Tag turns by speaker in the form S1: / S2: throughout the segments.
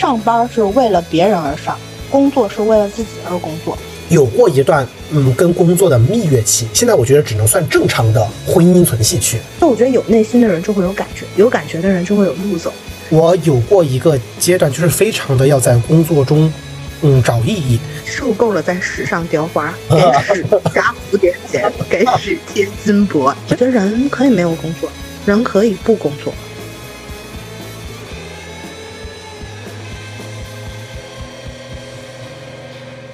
S1: 上班是为了别人而上，工作是为了自己而工作。
S2: 有过一段嗯跟工作的蜜月期，现在我觉得只能算正常的婚姻存续期。
S1: 那我觉得有内心的人就会有感觉，有感觉的人就会有路走。
S2: 我有过一个阶段，就是非常的要在工作中，嗯找意义。
S1: 受够了在史上雕花，给史扎蝴蝶结，给史贴金箔。我觉得人可以没有工作，人可以不工作。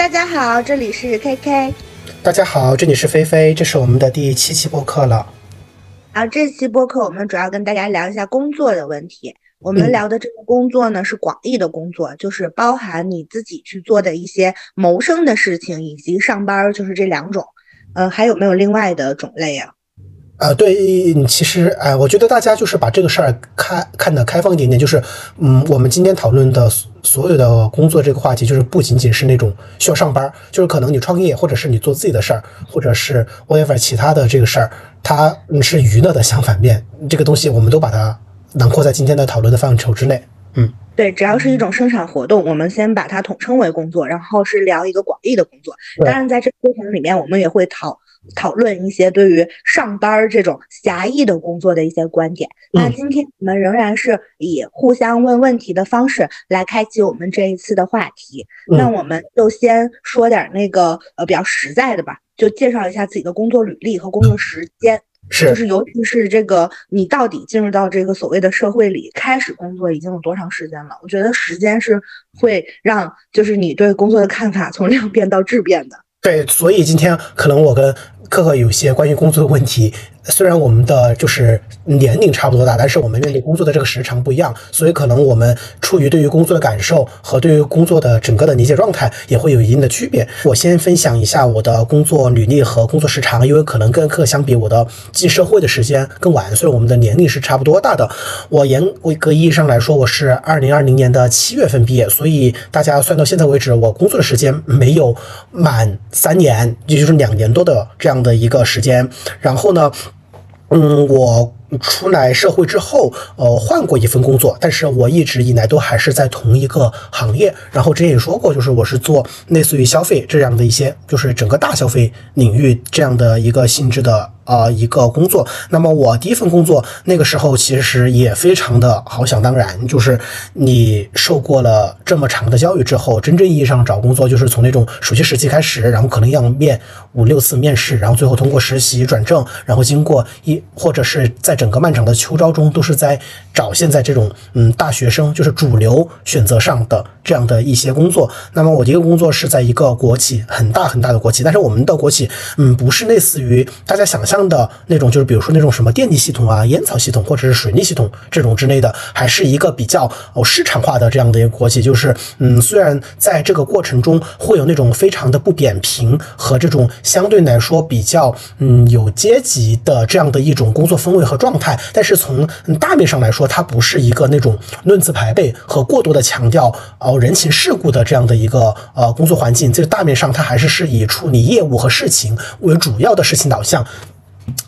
S1: 大家好，这里是 KK。
S2: 大家好，这里是菲菲，这是我们的第七期播客了。
S1: 啊，这期播客我们主要跟大家聊一下工作的问题。我们聊的这个工作呢，是广义的工作，就是包含你自己去做的一些谋生的事情，以及上班，就是这两种。呃，还有没有另外的种类啊？
S2: 呃，对，其实，哎，我觉得大家就是把这个事儿开看得开放一点点，就是，嗯，我们今天讨论的所有的工作这个话题，就是不仅仅是那种需要上班，就是可能你创业，或者是你做自己的事儿，或者是 whatever 其他的这个事儿，它是娱乐的 相反面，这个东西我们都把它囊括在今天的讨论的范畴之内。嗯，
S1: 对，只要是一种生产活动，我们先把它统称为工作，然后是聊一个广义的工作。当然，在这个过程里面，我们也会讨。讨论一些对于上班这种狭义的工作的一些观点。那今天我们仍然是以互相问问题的方式来开启我们这一次的话题。那我们就先说点那个呃比较实在的吧，就介绍一下自己的工作履历和工作时间。
S2: 是，
S1: 就是尤其是这个你到底进入到这个所谓的社会里开始工作已经有多长时间了？我觉得时间是会让就是你对工作的看法从量变到质变的。
S2: 对，所以今天可能我跟克克有些关于工作的问题。虽然我们的就是年龄差不多大，但是我们面对工作的这个时长不一样，所以可能我们出于对于工作的感受和对于工作的整个的理解状态也会有一定的区别。我先分享一下我的工作履历和工作时长，因为可能跟克克相比，我的进社会的时间更晚，所以我们的年龄是差不多大的。我严格意义上来说，我是二零二零年的七月份毕业，所以大家算到现在为止，我工作的时间没有满三年，也就是两年多的这样的一个时间。然后呢？嗯，我。出来社会之后，呃，换过一份工作，但是我一直以来都还是在同一个行业。然后之前也说过，就是我是做类似于消费这样的一些，就是整个大消费领域这样的一个性质的啊一个工作。那么我第一份工作那个时候其实也非常的好想当然，就是你受过了这么长的教育之后，真正意义上找工作就是从那种暑期实习开始，然后可能要面五六次面试，然后最后通过实习转正，然后经过一或者是在整个漫长的秋招中，都是在找现在这种嗯大学生就是主流选择上的这样的一些工作。那么我第一个工作是在一个国企，很大很大的国企，但是我们的国企嗯不是类似于大家想象的那种，就是比如说那种什么电力系统啊、烟草系统或者是水利系统这种之类的，还是一个比较哦市场化的这样的一个国企。就是嗯虽然在这个过程中会有那种非常的不扁平和这种相对来说比较嗯有阶级的这样的一种工作氛围和状。状态，但是从大面上来说，说它不是一个那种论资排辈和过多的强调哦人情世故的这样的一个呃工作环境。这个大面上，它还是是以处理业务和事情为主要的事情导向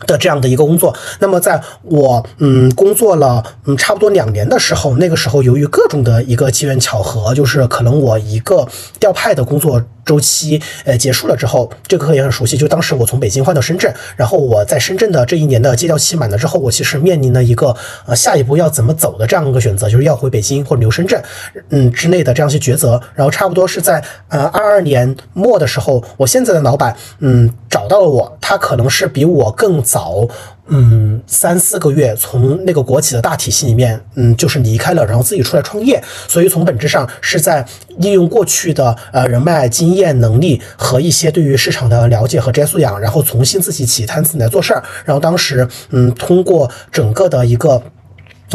S2: 的这样的一个工作。那么，在我嗯工作了嗯差不多两年的时候，那个时候由于各种的一个机缘巧合，就是可能我一个调派的工作。周期呃结束了之后，这个课也很熟悉。就当时我从北京换到深圳，然后我在深圳的这一年的借调期满了之后，我其实面临了一个呃下一步要怎么走的这样一个选择，就是要回北京或者留深圳，嗯之类的这样一些抉择。然后差不多是在呃二二年末的时候，我现在的老板嗯找到了我，他可能是比我更早嗯，三四个月从那个国企的大体系里面，嗯，就是离开了，然后自己出来创业，所以从本质上是在利用过去的呃人脉、经验、能力和一些对于市场的了解和职业素养，然后重新自己起摊自己来做事儿。然后当时，嗯，通过整个的一个。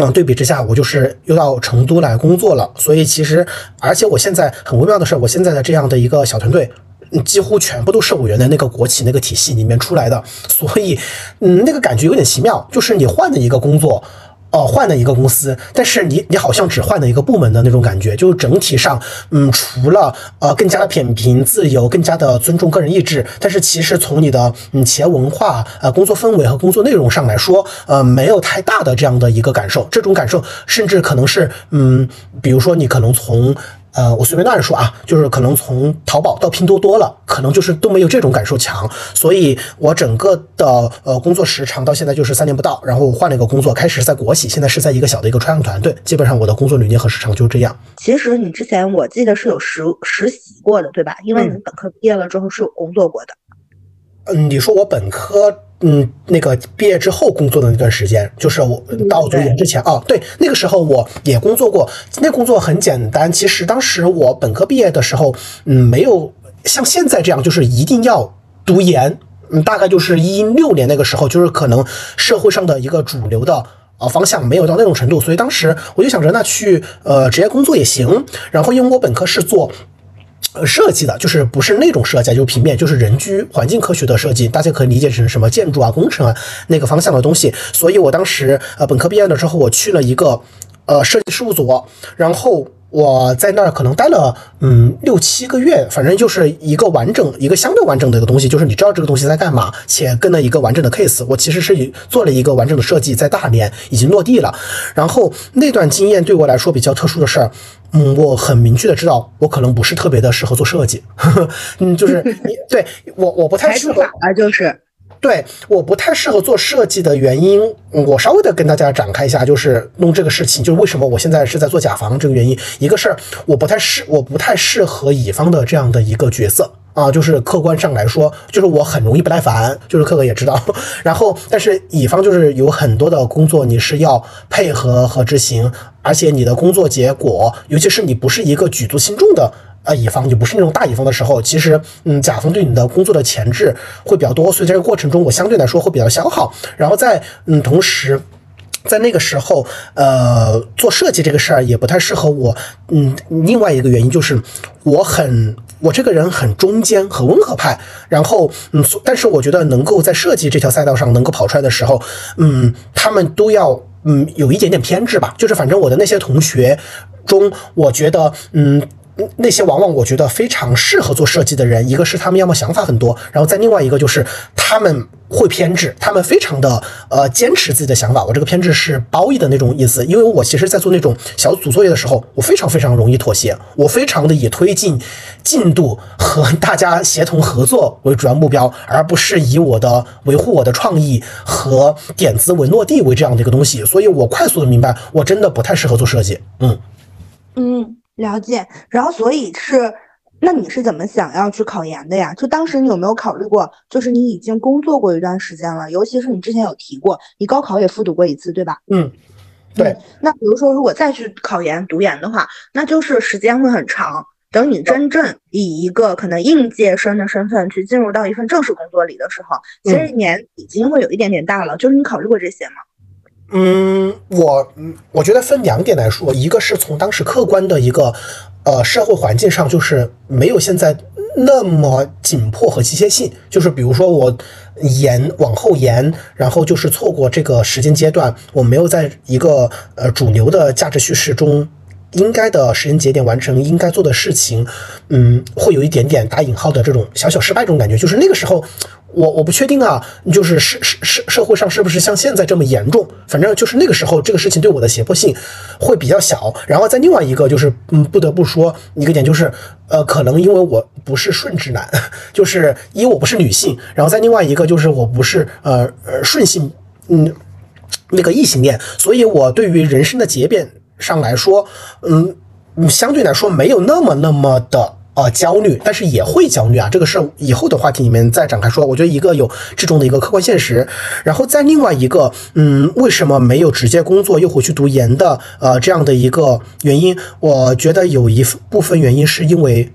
S2: 嗯，对比之下，我就是又到成都来工作了。所以其实，而且我现在很微妙的是，我现在的这样的一个小团队。几乎全部都是我原来那个国企那个体系里面出来的，所以，嗯，那个感觉有点奇妙，就是你换了一个工作，哦，换了一个公司，但是你你好像只换了一个部门的那种感觉，就整体上，嗯，除了呃更加的扁平自由，更加的尊重个人意志，但是其实从你的嗯企业文化、呃工作氛围和工作内容上来说，呃，没有太大的这样的一个感受，这种感受甚至可能是，嗯，比如说你可能从。呃，我随便乱说啊，就是可能从淘宝到拼多多了，可能就是都没有这种感受强，所以我整个的呃工作时长到现在就是三年不到，然后我换了一个工作，开始在国企，现在是在一个小的一个创业团队，基本上我的工作履历和时长就是这样。
S1: 其实你之前我记得是有实实习过的，对吧？因为你本科毕业了之后是有工作过的。
S2: 嗯，你说我本科。嗯，那个毕业之后工作的那段时间，就是我到读研之前啊，对，那个时候我也工作过，那工作很简单。其实当时我本科毕业的时候，嗯，没有像现在这样，就是一定要读研。嗯，大概就是一六年那个时候，就是可能社会上的一个主流的呃方向没有到那种程度，所以当时我就想着，那去呃职业工作也行。然后因为我本科是做。呃，设计的就是不是那种设计，就平面，就是人居环境科学的设计，大家可以理解成什么建筑啊、工程啊那个方向的东西。所以我当时呃本科毕业了之后，我去了一个呃设计事务所，然后我在那儿可能待了嗯六七个月，反正就是一个完整、一个相对完整的一个东西，就是你知道这个东西在干嘛，且跟了一个完整的 case。我其实是做了一个完整的设计，在大连已经落地了。然后那段经验对我来说比较特殊的事儿。嗯，我很明确的知道，我可能不是特别的适合做设计。呵呵嗯，就是你对我，我不太适合
S1: 啊，就是
S2: 对，我不太适合做设计的原因，我稍微的跟大家展开一下，就是弄这个事情，就是为什么我现在是在做甲方这个原因。一个是我不太适，我不太适合乙方的这样的一个角色。啊，就是客观上来说，就是我很容易不耐烦，就是客哥也知道。然后，但是乙方就是有很多的工作你是要配合和执行，而且你的工作结果，尤其是你不是一个举足轻重的呃乙方，你不是那种大乙方的时候，其实嗯，甲方对你的工作的前置会比较多，所以在这个过程中，我相对来说会比较消耗。然后在嗯同时。在那个时候，呃，做设计这个事儿也不太适合我。嗯，另外一个原因就是，我很我这个人很中间和温和派。然后，嗯，但是我觉得能够在设计这条赛道上能够跑出来的时候，嗯，他们都要嗯有一点点偏执吧。就是反正我的那些同学中，我觉得嗯。那些往往我觉得非常适合做设计的人，一个是他们要么想法很多，然后再另外一个就是他们会偏执，他们非常的呃坚持自己的想法。我这个偏执是褒义的那种意思，因为我其实在做那种小组作业的时候，我非常非常容易妥协，我非常的以推进进度和大家协同合作为主要目标，而不是以我的维护我的创意和点子为落地为这样的一个东西。所以我快速的明白，我真的不太适合做设计。
S1: 嗯嗯。了解，然后所以是，那你是怎么想要去考研的呀？就当时你有没有考虑过，就是你已经工作过一段时间了，尤其是你之前有提过，你高考也复读过一次，对吧？
S2: 嗯，对。
S1: 那比如说，如果再去考研读研的话，那就是时间会很长。等你真正以一个可能应届生的身份去进入到一份正式工作里的时候，其实年已经会有一点点大了。就是你考虑过这些吗？
S2: 嗯，我，我觉得分两点来说，一个是从当时客观的一个呃社会环境上，就是没有现在那么紧迫和机械性，就是比如说我延往后延，然后就是错过这个时间阶段，我没有在一个呃主流的价值叙事中应该的时间节点完成应该做的事情，嗯，会有一点点打引号的这种小小失败这种感觉，就是那个时候。我我不确定啊，就是社社社社会上是不是像现在这么严重？反正就是那个时候，这个事情对我的胁迫性会比较小。然后在另外一个就是，嗯，不得不说一个点就是，呃，可能因为我不是顺直男，就是因为我不是女性。然后在另外一个就是我不是呃呃顺性，嗯，那个异性恋，所以我对于人生的节点上来说，嗯，相对来说没有那么那么的。呃焦虑，但是也会焦虑啊。这个是以后的话题里面再展开说。我觉得一个有这种的一个客观现实，然后在另外一个，嗯，为什么没有直接工作又回去读研的呃这样的一个原因，我觉得有一部分原因是因为。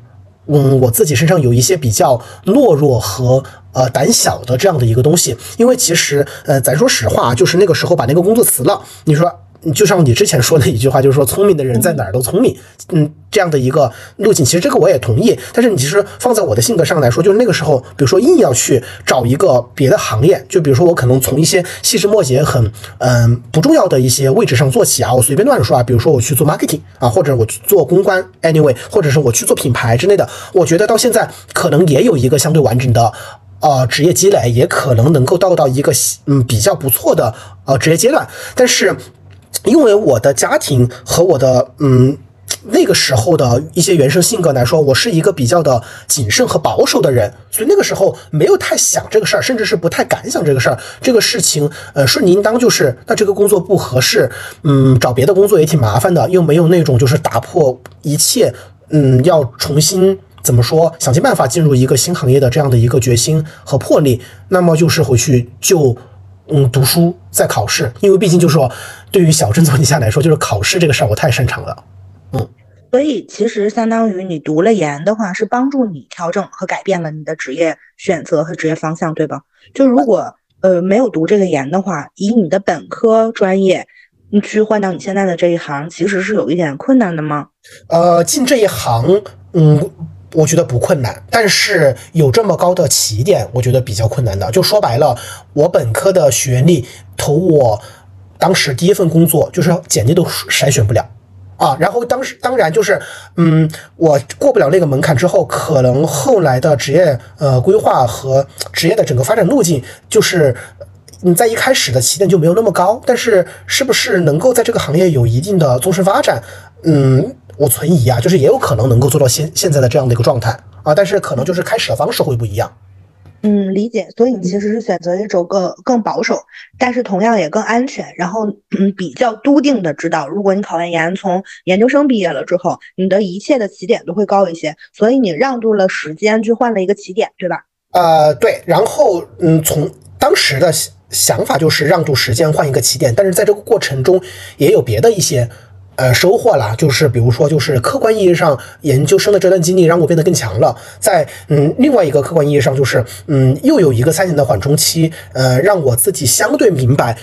S2: 嗯，我自己身上有一些比较懦弱和呃胆小的这样的一个东西，因为其实呃，咱说实话，就是那个时候把那个工作辞了，你说。就像你之前说的一句话，就是说聪明的人在哪儿都聪明，嗯，这样的一个路径，其实这个我也同意。但是你其实放在我的性格上来说，就是那个时候，比如说硬要去找一个别的行业，就比如说我可能从一些细枝末节、很嗯不重要的一些位置上做起啊，我随便乱说啊，比如说我去做 marketing 啊，或者我去做公关，anyway，或者是我去做品牌之类的，我觉得到现在可能也有一个相对完整的呃职业积累，也可能能够到到一个嗯比较不错的呃职业阶段，但是。因为我的家庭和我的嗯那个时候的一些原生性格来说，我是一个比较的谨慎和保守的人，所以那个时候没有太想这个事儿，甚至是不太敢想这个事儿。这个事情，呃，顺理应当就是，那这个工作不合适，嗯，找别的工作也挺麻烦的，又没有那种就是打破一切，嗯，要重新怎么说，想尽办法进入一个新行业的这样的一个决心和魄力，那么就是回去就。嗯，读书在考试，因为毕竟就是说，对于小镇做题家来说，就是考试这个事儿我太擅长了。嗯，
S1: 所以其实相当于你读了研的话，是帮助你调整和改变了你的职业选择和职业方向，对吧？就如果呃没有读这个研的话，以你的本科专业，你去换到你现在的这一行，其实是有一点困难的吗？
S2: 呃，进这一行，嗯。我觉得不困难，但是有这么高的起点，我觉得比较困难的。就说白了，我本科的学历投我当时第一份工作，就是简历都筛选不了啊。然后当时当然就是，嗯，我过不了那个门槛之后，可能后来的职业呃规划和职业的整个发展路径，就是你在一开始的起点就没有那么高。但是是不是能够在这个行业有一定的纵深发展？嗯。我存疑啊，就是也有可能能够做到现现在的这样的一个状态啊，但是可能就是开始的方式会不一样。
S1: 嗯，理解。所以你其实是选择一种更更保守，但是同样也更安全，然后嗯比较笃定的知道，如果你考完研，从研究生毕业了之后，你的一切的起点都会高一些，所以你让渡了时间去换了一个起点，对吧？
S2: 呃，对。然后嗯，从当时的想法就是让渡时间换一个起点，但是在这个过程中也有别的一些。呃，收获啦，就是比如说，就是客观意义上，研究生的这段经历让我变得更强了。在嗯，另外一个客观意义上，就是嗯，又有一个三年的缓冲期，呃，让我自己相对明白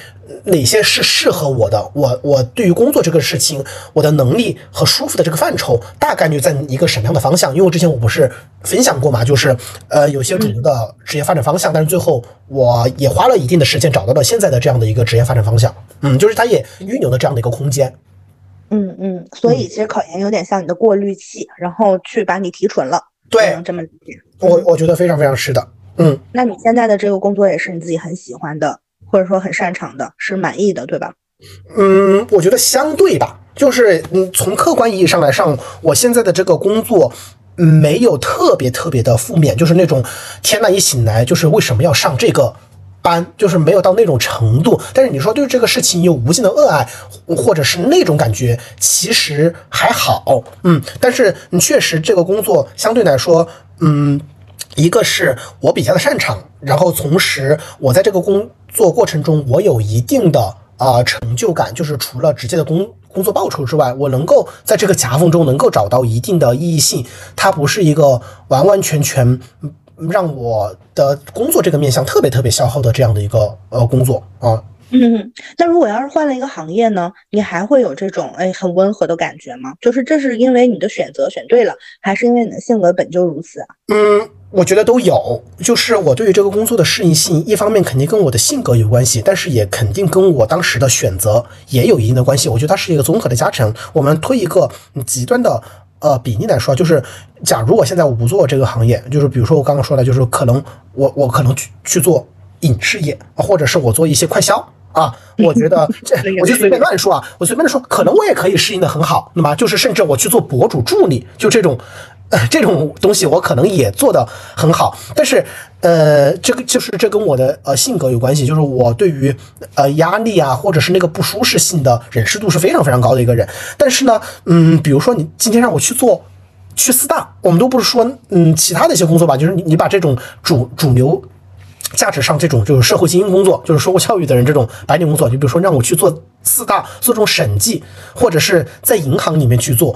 S2: 哪些是适合我的。我我对于工作这个事情，我的能力和舒服的这个范畴，大概率在一个什么样的方向？因为之前我不是分享过嘛，就是呃，有些主流的职业发展方向，但是最后我也花了一定的时间找到了现在的这样的一个职业发展方向。嗯，就是它也预留了这样的一个空间。
S1: 嗯嗯，所以其实考研有点像你的过滤器，然后去把你提纯了。
S2: 对，
S1: 这么理解。
S2: 我我觉得非常非常是的。嗯，
S1: 那你现在的这个工作也是你自己很喜欢的，或者说很擅长的，是满意的，对吧？
S2: 嗯，我觉得相对吧，就是嗯，从客观意义上来上，我现在的这个工作没有特别特别的负面，就是那种天呐，一醒来就是为什么要上这个。般就是没有到那种程度，但是你说对这个事情有无尽的恶爱，或者是那种感觉，其实还好，嗯，但是你确实这个工作相对来说，嗯，一个是我比较的擅长，然后同时我在这个工作过程中，我有一定的啊成就感，就是除了直接的工工作报酬之外，我能够在这个夹缝中能够找到一定的意义性，它不是一个完完全全。让我的工作这个面向特别特别消耗的这样的一个呃工作啊，
S1: 嗯，那如果要是换了一个行业呢，你还会有这种哎很温和的感觉吗？就是这是因为你的选择选对了，还是因为你的性格本就如此啊？
S2: 嗯，我觉得都有。就是我对于这个工作的适应性，一方面肯定跟我的性格有关系，但是也肯定跟我当时的选择也有一定的关系。我觉得它是一个综合的加成。我们推一个极端的。呃，比例来说，就是假如我现在我不做这个行业，就是比如说我刚刚说的，就是可能我我可能去去做影视业，或者是我做一些快销啊，我觉得 这我就随便乱说啊，我随便的说，可能我也可以适应的很好。那么就是甚至我去做博主助理，就这种。这种东西我可能也做得很好，但是，呃，这个就是这跟我的呃性格有关系，就是我对于呃压力啊，或者是那个不舒适性的忍受度是非常非常高的一个人。但是呢，嗯，比如说你今天让我去做。去四大，我们都不是说嗯其他的一些工作吧，就是你你把这种主主流。价值上这种就是社会精英工作，就是受过教育的人这种白领工作，就比如说让我去做四大做这种审计，或者是在银行里面去做，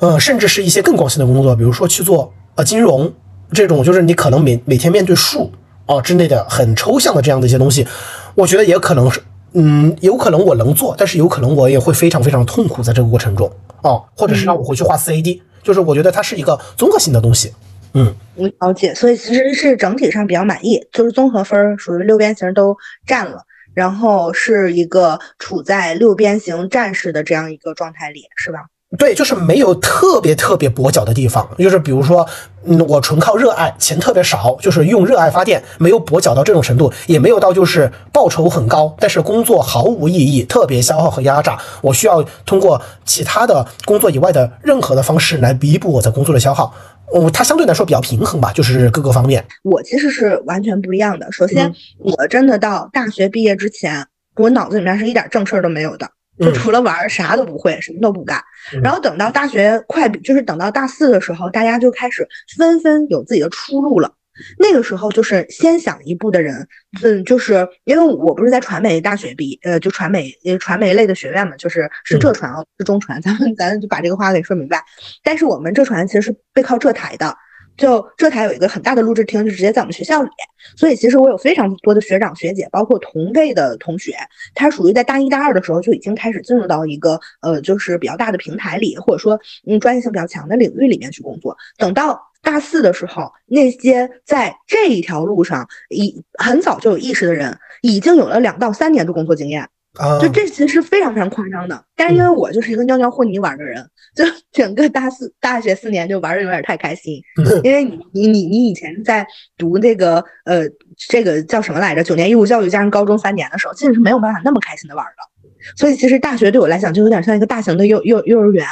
S2: 呃，甚至是一些更高薪的工作，比如说去做呃金融这种，就是你可能每每天面对数啊之类的很抽象的这样的一些东西，我觉得也可能是，嗯，有可能我能做，但是有可能我也会非常非常痛苦在这个过程中啊，或者是让我回去画 CAD，就是我觉得它是一个综合性的东西。嗯，
S1: 了解，所以其实是整体上比较满意，就是综合分属于六边形都占了，然后是一个处在六边形战士的这样一个状态里，是吧？
S2: 对，就是没有特别特别跛脚的地方，就是比如说，嗯，我纯靠热爱，钱特别少，就是用热爱发电，没有跛脚到这种程度，也没有到就是报酬很高，但是工作毫无意义，特别消耗和压榨，我需要通过其他的工作以外的任何的方式来弥补我在工作的消耗。哦，它相对来说比较平衡吧，就是各个方面。
S1: 我其实是完全不一样的。首先，我真的到大学毕业之前，我脑子里面是一点正事儿都没有的，就除了玩啥都不会，什么都不干。然后等到大学快，就是等到大四的时候，大家就开始纷纷有自己的出路了。那个时候就是先想一步的人，嗯，就是因为我不是在传媒大学毕，呃，就传媒传媒类的学院嘛，就是是浙传啊，是中传，咱们咱就把这个话给说明白。但是我们浙传其实是背靠浙台的，就浙台有一个很大的录制厅，就直接在我们学校里，所以其实我有非常多的学长学姐，包括同辈的同学，他属于在大一大二的时候就已经开始进入到一个呃，就是比较大的平台里，或者说嗯专业性比较强的领域里面去工作，等到。大四的时候，那些在这一条路上已很早就有意识的人，已经有了两到三年的工作经验。
S2: 啊，
S1: 就这其实非常非常夸张的。但是因为我就是一个尿尿和泥玩的人，就整个大四大学四年就玩的有点太开心。因为你你你你以前在读那个呃这个叫什么来着？九年义务教育加上高中三年的时候，其实是没有办法那么开心的玩的。所以其实大学对我来讲就有点像一个大型的幼幼幼儿园，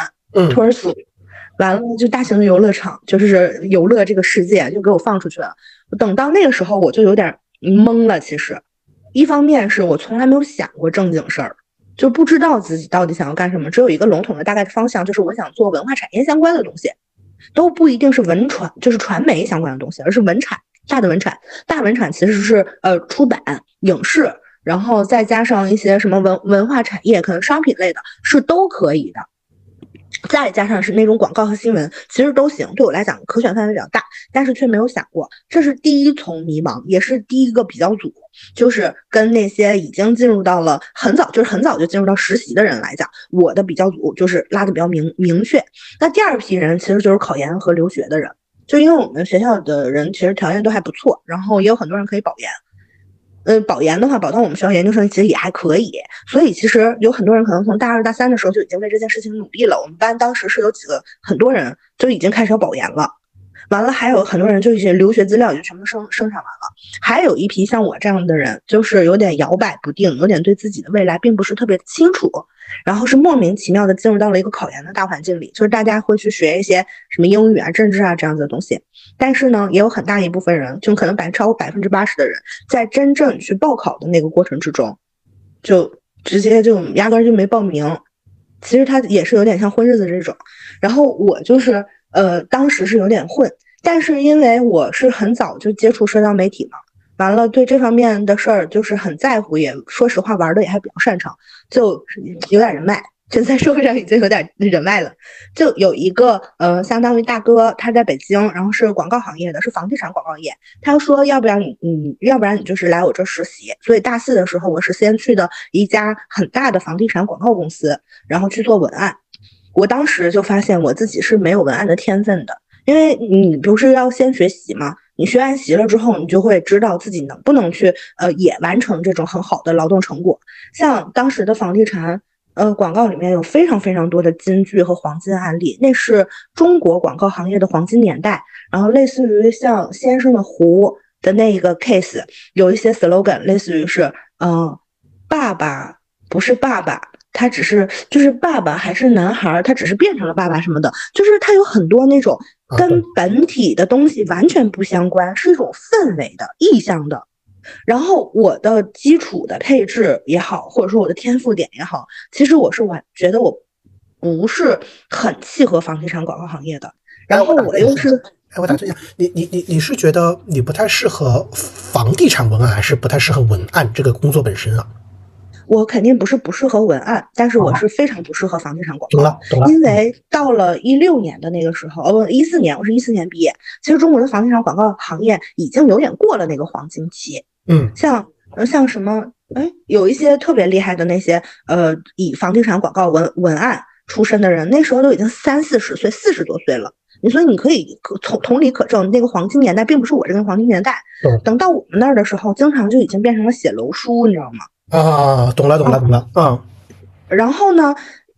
S1: 托儿所。完了，就大型的游乐场，就是游乐这个世界就给我放出去了。等到那个时候，我就有点懵了。其实，一方面是我从来没有想过正经事儿，就不知道自己到底想要干什么，只有一个笼统的大概的方向，就是我想做文化产业相关的东西，都不一定是文传，就是传媒相关的东西，而是文产，大的文产，大文产其实是呃出版、影视，然后再加上一些什么文文化产业，可能商品类的，是都可以的。再加上是那种广告和新闻，其实都行。对我来讲，可选范围比较大，但是却没有想过，这是第一重迷茫，也是第一个比较阻。就是跟那些已经进入到了很早，就是很早就进入到实习的人来讲，我的比较阻就是拉的比较明明确。那第二批人其实就是考研和留学的人，就因为我们学校的人其实条件都还不错，然后也有很多人可以保研。嗯，保研的话，保到我们学校研究生其实也还可以，所以其实有很多人可能从大二大三的时候就已经为这件事情努力了。我们班当时是有几个很多人就已经开始要保研了，完了还有很多人就一些留学资料就全部生生产完了，还有一批像我这样的人，就是有点摇摆不定，有点对自己的未来并不是特别清楚。然后是莫名其妙的进入到了一个考研的大环境里，就是大家会去学一些什么英语啊、政治啊这样子的东西。但是呢，也有很大一部分人，就可能百超过百分之八十的人，在真正去报考的那个过程之中，就直接就压根就没报名。其实他也是有点像混日子这种。然后我就是呃，当时是有点混，但是因为我是很早就接触社交媒体嘛。完了，对这方面的事儿就是很在乎，也说实话玩的也还比较擅长，就有点人脉，就在社会上已经有点人脉了。就有一个呃，相当于大哥，他在北京，然后是广告行业的，是房地产广告业。他说，要不然你，你要不然你就是来我这实习。所以大四的时候，我是先去的一家很大的房地产广告公司，然后去做文案。我当时就发现我自己是没有文案的天分的，因为你不是要先学习吗？你学完习了之后，你就会知道自己能不能去，呃，也完成这种很好的劳动成果。像当时的房地产，呃，广告里面有非常非常多的金句和黄金案例，那是中国广告行业的黄金年代。然后类似于像先生的湖的那一个 case，有一些 slogan，类似于是，嗯，爸爸不是爸爸。他只是就是爸爸还是男孩，他只是变成了爸爸什么的，就是他有很多那种跟本体的东西完全不相关，是一种氛围的意向的。然后我的基础的配置也好，或者说我的天赋点也好，其实我是完觉得我不是很契合房地产广告行业的。然后我又是，
S2: 哎，我打断一下，你你你你是觉得你不太适合房地产文案，还是不太适合文案这个工作本身啊？
S1: 我肯定不是不适合文案，但是我是非常不适合房地产广告。
S2: 懂了，懂了。
S1: 因为到了一六年的那个时候，哦不，一四年，我是一四年毕业。其实中国的房地产广告行业已经有点过了那个黄金期。
S2: 嗯，
S1: 像像什么，哎，有一些特别厉害的那些呃，以房地产广告文文案出身的人，那时候都已经三四十岁，四十多岁了。你说你可以可同同理可证，那个黄金年代并不是我这个黄金年代。等到我们那儿的时候，经常就已经变成了写楼书，你知道吗？
S2: 啊，懂了，懂了，懂了，嗯。
S1: 然后呢，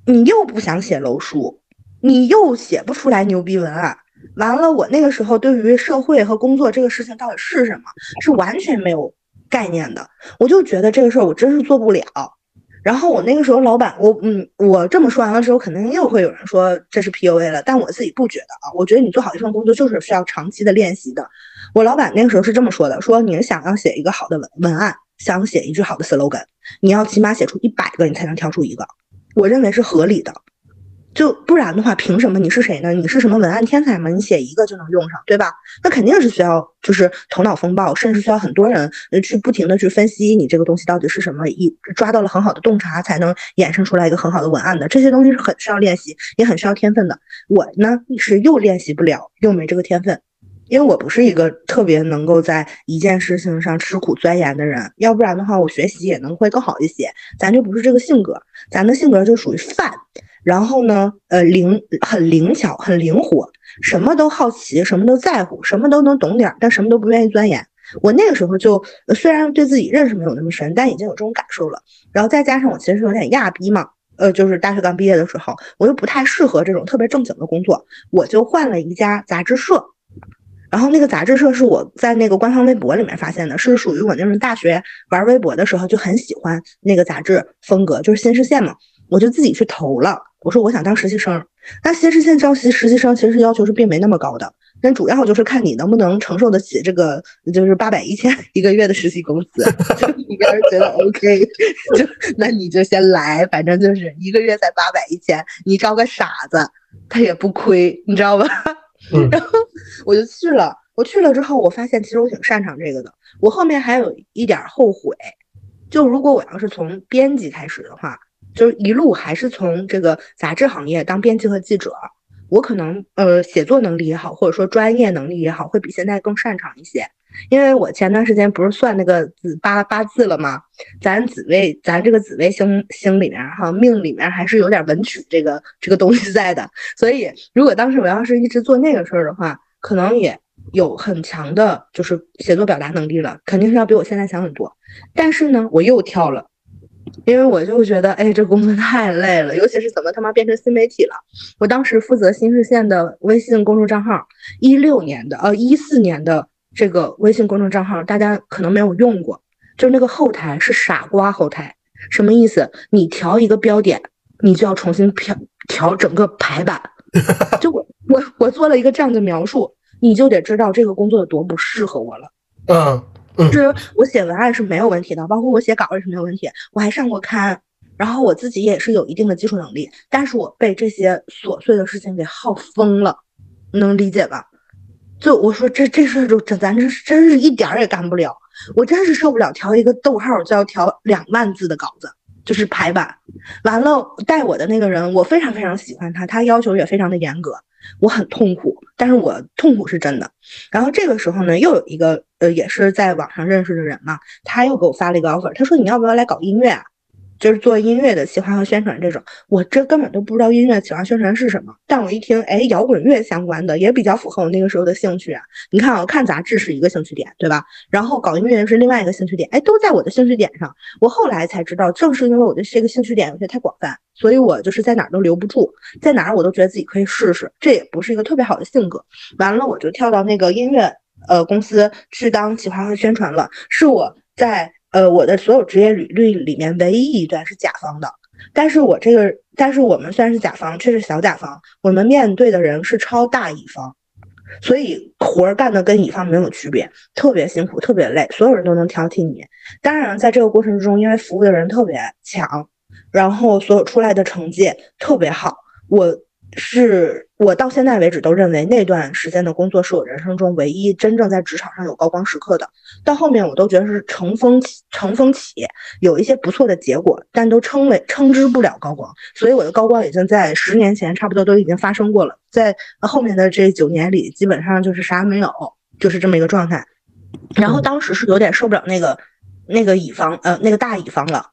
S1: 你又不想写楼书，你又写不出来牛逼文案，完了，我那个时候对于社会和工作这个事情到底是什么，是完全没有概念的。我就觉得这个事儿我真是做不了。然后我那个时候老板，我嗯，我这么说完了之后，肯定又会有人说这是 PUA 了，但我自己不觉得啊。我觉得你做好一份工作就是需要长期的练习的。我老板那个时候是这么说的：说你想要写一个好的文文案。想写一句好的 slogan，你要起码写出一百个，你才能挑出一个。我认为是合理的，就不然的话，凭什么你是谁呢？你是什么文案天才吗？你写一个就能用上，对吧？那肯定是需要就是头脑风暴，甚至需要很多人去不停的去分析你这个东西到底是什么，一抓到了很好的洞察，才能衍生出来一个很好的文案的。这些东西是很需要练习，也很需要天分的。我呢是又练习不了，又没这个天分。因为我不是一个特别能够在一件事情上吃苦钻研的人，要不然的话，我学习也能会更好一些。咱就不是这个性格，咱的性格就属于泛，然后呢，呃，灵很灵巧，很灵活，什么都好奇，什么都在乎，什么都能懂点，但什么都不愿意钻研。我那个时候就虽然对自己认识没有那么深，但已经有这种感受了。然后再加上我其实有点亚逼嘛，呃，就是大学刚毕业的时候，我又不太适合这种特别正经的工作，我就换了一家杂志社。然后那个杂志社是我在那个官方微博里面发现的，是属于我那种大学玩微博的时候就很喜欢那个杂志风格，就是新视线嘛，我就自己去投了。我说我想当实习生，那新视线招实实习生其实要求是并没那么高的，但主要就是看你能不能承受得起这个就是八百一千一个月的实习工资。你要是觉得 OK，就那你就先来，反正就是一个月才八百一千，你招个傻子他也不亏，你知道吧？然后我就去了，我去了之后，我发现其实我挺擅长这个的。我后面还有一点后悔，就如果我要是从编辑开始的话，就是一路还是从这个杂志行业当编辑和记者，我可能呃写作能力也好，或者说专业能力也好，会比现在更擅长一些。因为我前段时间不是算那个子八八字了吗？咱紫薇，咱这个紫薇星星里面哈，命里面还是有点文曲这个这个东西在的。所以，如果当时我要是一直做那个事儿的话，可能也有很强的，就是写作表达能力了，肯定是要比我现在强很多。但是呢，我又跳了，因为我就觉得，哎，这工作太累了，尤其是怎么他妈变成新媒体了。我当时负责新视线的微信公众账号，一六年的，呃，一四年的。这个微信公众账号大家可能没有用过，就是那个后台是傻瓜后台，什么意思？你调一个标点，你就要重新调调整个排版。就我我我做了一个这样的描述，你就得知道这个工作有多不适合我了。
S2: 嗯嗯，
S1: 就是我写文案是没有问题的，包括我写稿也是没有问题，我还上过刊，然后我自己也是有一定的基础能力，但是我被这些琐碎的事情给耗疯了，能理解吧？就我说这这事儿就这咱这真是一点儿也干不了，我真是受不了调一个逗号就要调两万字的稿子，就是排版。完了带我的那个人，我非常非常喜欢他，他要求也非常的严格，我很痛苦，但是我痛苦是真的。然后这个时候呢，又有一个呃也是在网上认识的人嘛，他又给我发了一个 offer，他说你要不要来搞音乐啊？就是做音乐的企划和宣传这种，我这根本都不知道音乐企划宣传是什么。但我一听，哎，摇滚乐相关的也比较符合我那个时候的兴趣啊。你看啊，看杂志是一个兴趣点，对吧？然后搞音乐是另外一个兴趣点，哎，都在我的兴趣点上。我后来才知道，正是因为我的这个兴趣点有些太广泛，所以我就是在哪儿都留不住，在哪儿我都觉得自己可以试试。这也不是一个特别好的性格。完了，我就跳到那个音乐呃公司去当企划和宣传了。是我在。呃，我的所有职业履历里面唯一一段是甲方的，但是我这个，但是我们虽然是甲方，却是小甲方，我们面对的人是超大乙方，所以活儿干的跟乙方没有区别，特别辛苦，特别累，所有人都能挑剔你。当然，在这个过程中，因为服务的人特别强，然后所有出来的成绩特别好，我是我到现在为止都认为那段时间的工作是我人生中唯一真正在职场上有高光时刻的。到后面我都觉得是乘风起，乘风起，有一些不错的结果，但都称为称之不了高光。所以我的高光已经在十年前差不多都已经发生过了，在后面的这九年里，基本上就是啥没有，就是这么一个状态。然后当时是有点受不了那个那个乙方呃那个大乙方了，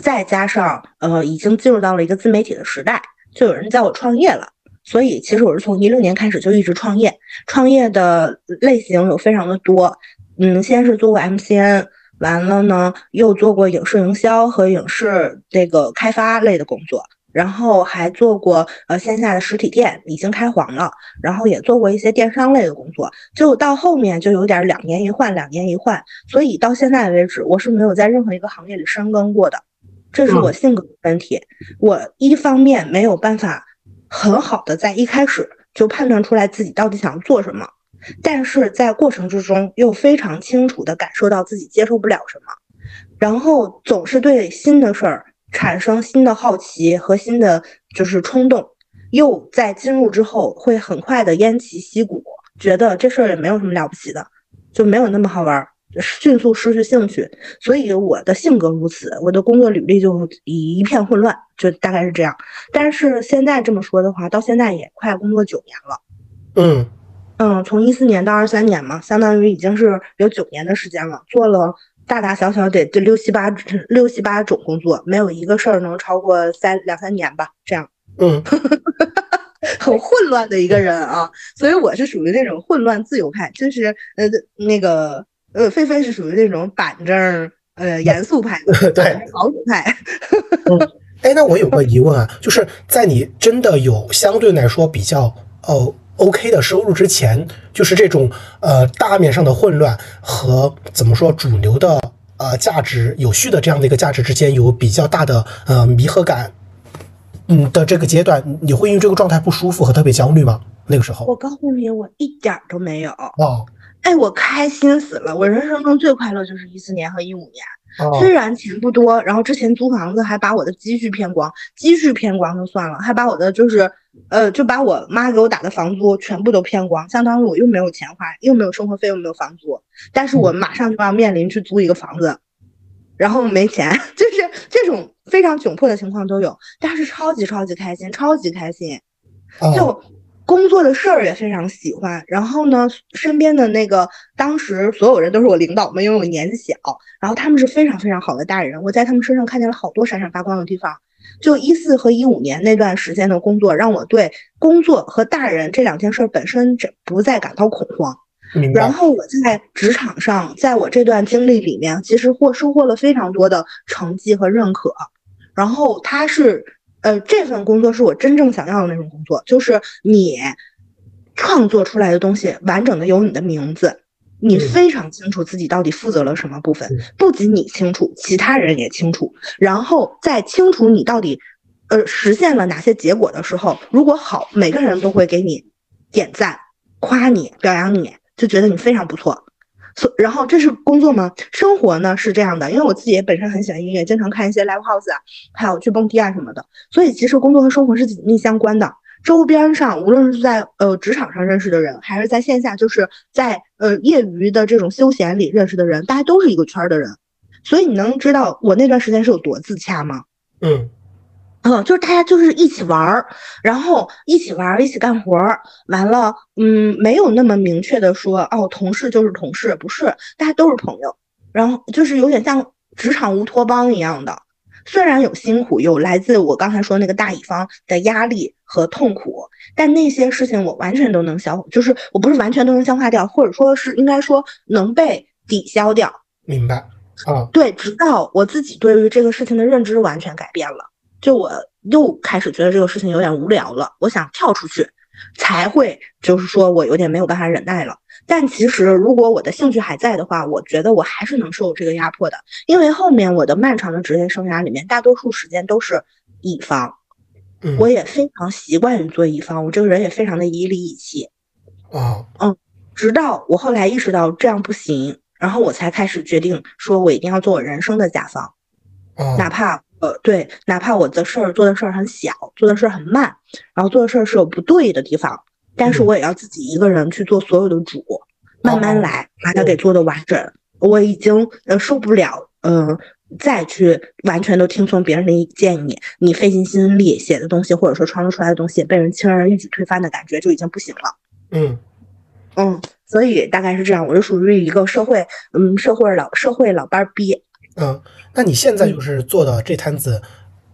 S1: 再加上呃已经进入到了一个自媒体的时代。就有人叫我创业了，所以其实我是从一六年开始就一直创业，创业的类型有非常的多，嗯，先是做过 MCN，完了呢又做过影视营销和影视这个开发类的工作，然后还做过呃线下的实体店已经开黄了，然后也做过一些电商类的工作，就到后面就有点两年一换，两年一换，所以到现在为止我是没有在任何一个行业里深耕过的。这是我性格的问题，我一方面没有办法很好的在一开始就判断出来自己到底想要做什么，但是在过程之中又非常清楚的感受到自己接受不了什么，然后总是对新的事儿产生新的好奇和新的就是冲动，又在进入之后会很快的偃旗息鼓，觉得这事儿也没有什么了不起的，就没有那么好玩。迅速失去兴趣，所以我的性格如此，我的工作履历就一一片混乱，就大概是这样。但是现在这么说的话，到现在也快工作九年了。
S2: 嗯
S1: 嗯，从一四年到二三年嘛，相当于已经是有九年的时间了，做了大大小小得这六七八六七八种工作，没有一个事儿能超过三两三年吧。这样，
S2: 嗯，
S1: 很混乱的一个人啊，所以我是属于那种混乱自由派，就是呃那个。呃，菲菲是属于那种板正、呃严肃派，
S2: 对
S1: 保守派。
S2: 哎，那我有个疑问啊，就是在你真的有相对来说比较呃 OK 的收入之前，就是这种呃大面上的混乱和怎么说主流的呃价值有序的这样的一个价值之间有比较大的呃弥合感，嗯的这个阶段，你会因为这个状态不舒服和特别焦虑吗？那个时候，
S1: 我告诉你，我一点都没有
S2: 哦。
S1: 哎，我开心死了！我人生中最快乐就是一四年和一五年，虽然钱不多，然后之前租房子还把我的积蓄骗光，积蓄骗光就算了，还把我的就是，呃，就把我妈给我打的房租全部都骗光，相当于我又没有钱花，又没有生活费，又没有房租，但是我马上就要面临去租一个房子，然后没钱，就是这种非常窘迫的情况都有，但是超级超级开心，超级开心，就。工作的事儿也非常喜欢，然后呢，身边的那个当时所有人都是我领导们，因为我年纪小，然后他们是非常非常好的大人，我在他们身上看见了好多闪闪发光的地方。就一四和一五年那段时间的工作，让我对工作和大人这两件事本身这不再感到恐慌。然后我在职场上，在我这段经历里面，其实获收获了非常多的成绩和认可。然后他是。呃，这份工作是我真正想要的那种工作，就是你创作出来的东西完整的有你的名字，你非常清楚自己到底负责了什么部分，不仅你清楚，其他人也清楚。然后在清楚你到底呃实现了哪些结果的时候，如果好，每个人都会给你点赞、夸你、表扬你，就觉得你非常不错。所然后这是工作吗？生活呢是这样的，因为我自己也本身很喜欢音乐，经常看一些 live house 啊，还有去蹦迪啊什么的。所以其实工作和生活是紧密相关的。周边上无论是在呃职场上认识的人，还是在线下就是在呃业余的这种休闲里认识的人，大家都是一个圈的人。所以你能知道我那段时间是有多自洽吗？
S2: 嗯。
S1: 嗯，就是大家就是一起玩儿，然后一起玩儿，一起干活儿，完了，嗯，没有那么明确的说，哦，同事就是同事，不是，大家都是朋友，然后就是有点像职场乌托邦一样的，虽然有辛苦，有来自我刚才说那个大乙方的压力和痛苦，但那些事情我完全都能消，就是我不是完全都能消化掉，或者说是应该说能被抵消掉。
S2: 明白啊？
S1: 对，直到我自己对于这个事情的认知完全改变了。就我又开始觉得这个事情有点无聊了，我想跳出去，才会就是说我有点没有办法忍耐了。但其实如果我的兴趣还在的话，我觉得我还是能受这个压迫的，因为后面我的漫长的职业生涯里面，大多数时间都是乙方，我也非常习惯于做乙方，我这个人也非常的以理以气。
S2: 啊，
S1: 嗯，直到我后来意识到这样不行，然后我才开始决定说我一定要做我人生的甲方，哪怕。呃，对，哪怕我的事儿做的事儿很小，做的事儿很慢，然后做的事儿是有不对的地方，但是我也要自己一个人去做所有的主，慢慢来，把它给做的完整。我已经呃受不了，嗯，再去完全都听从别人的建议，你费尽心力写的东西，或者说创作出来的东西被人轻而易举推翻的感觉就已经不行了。
S2: 嗯
S1: 嗯，所以大概是这样，我是属于一个社会，嗯，社会老社会老班儿逼。
S2: 嗯，那你现在就是做的这摊子，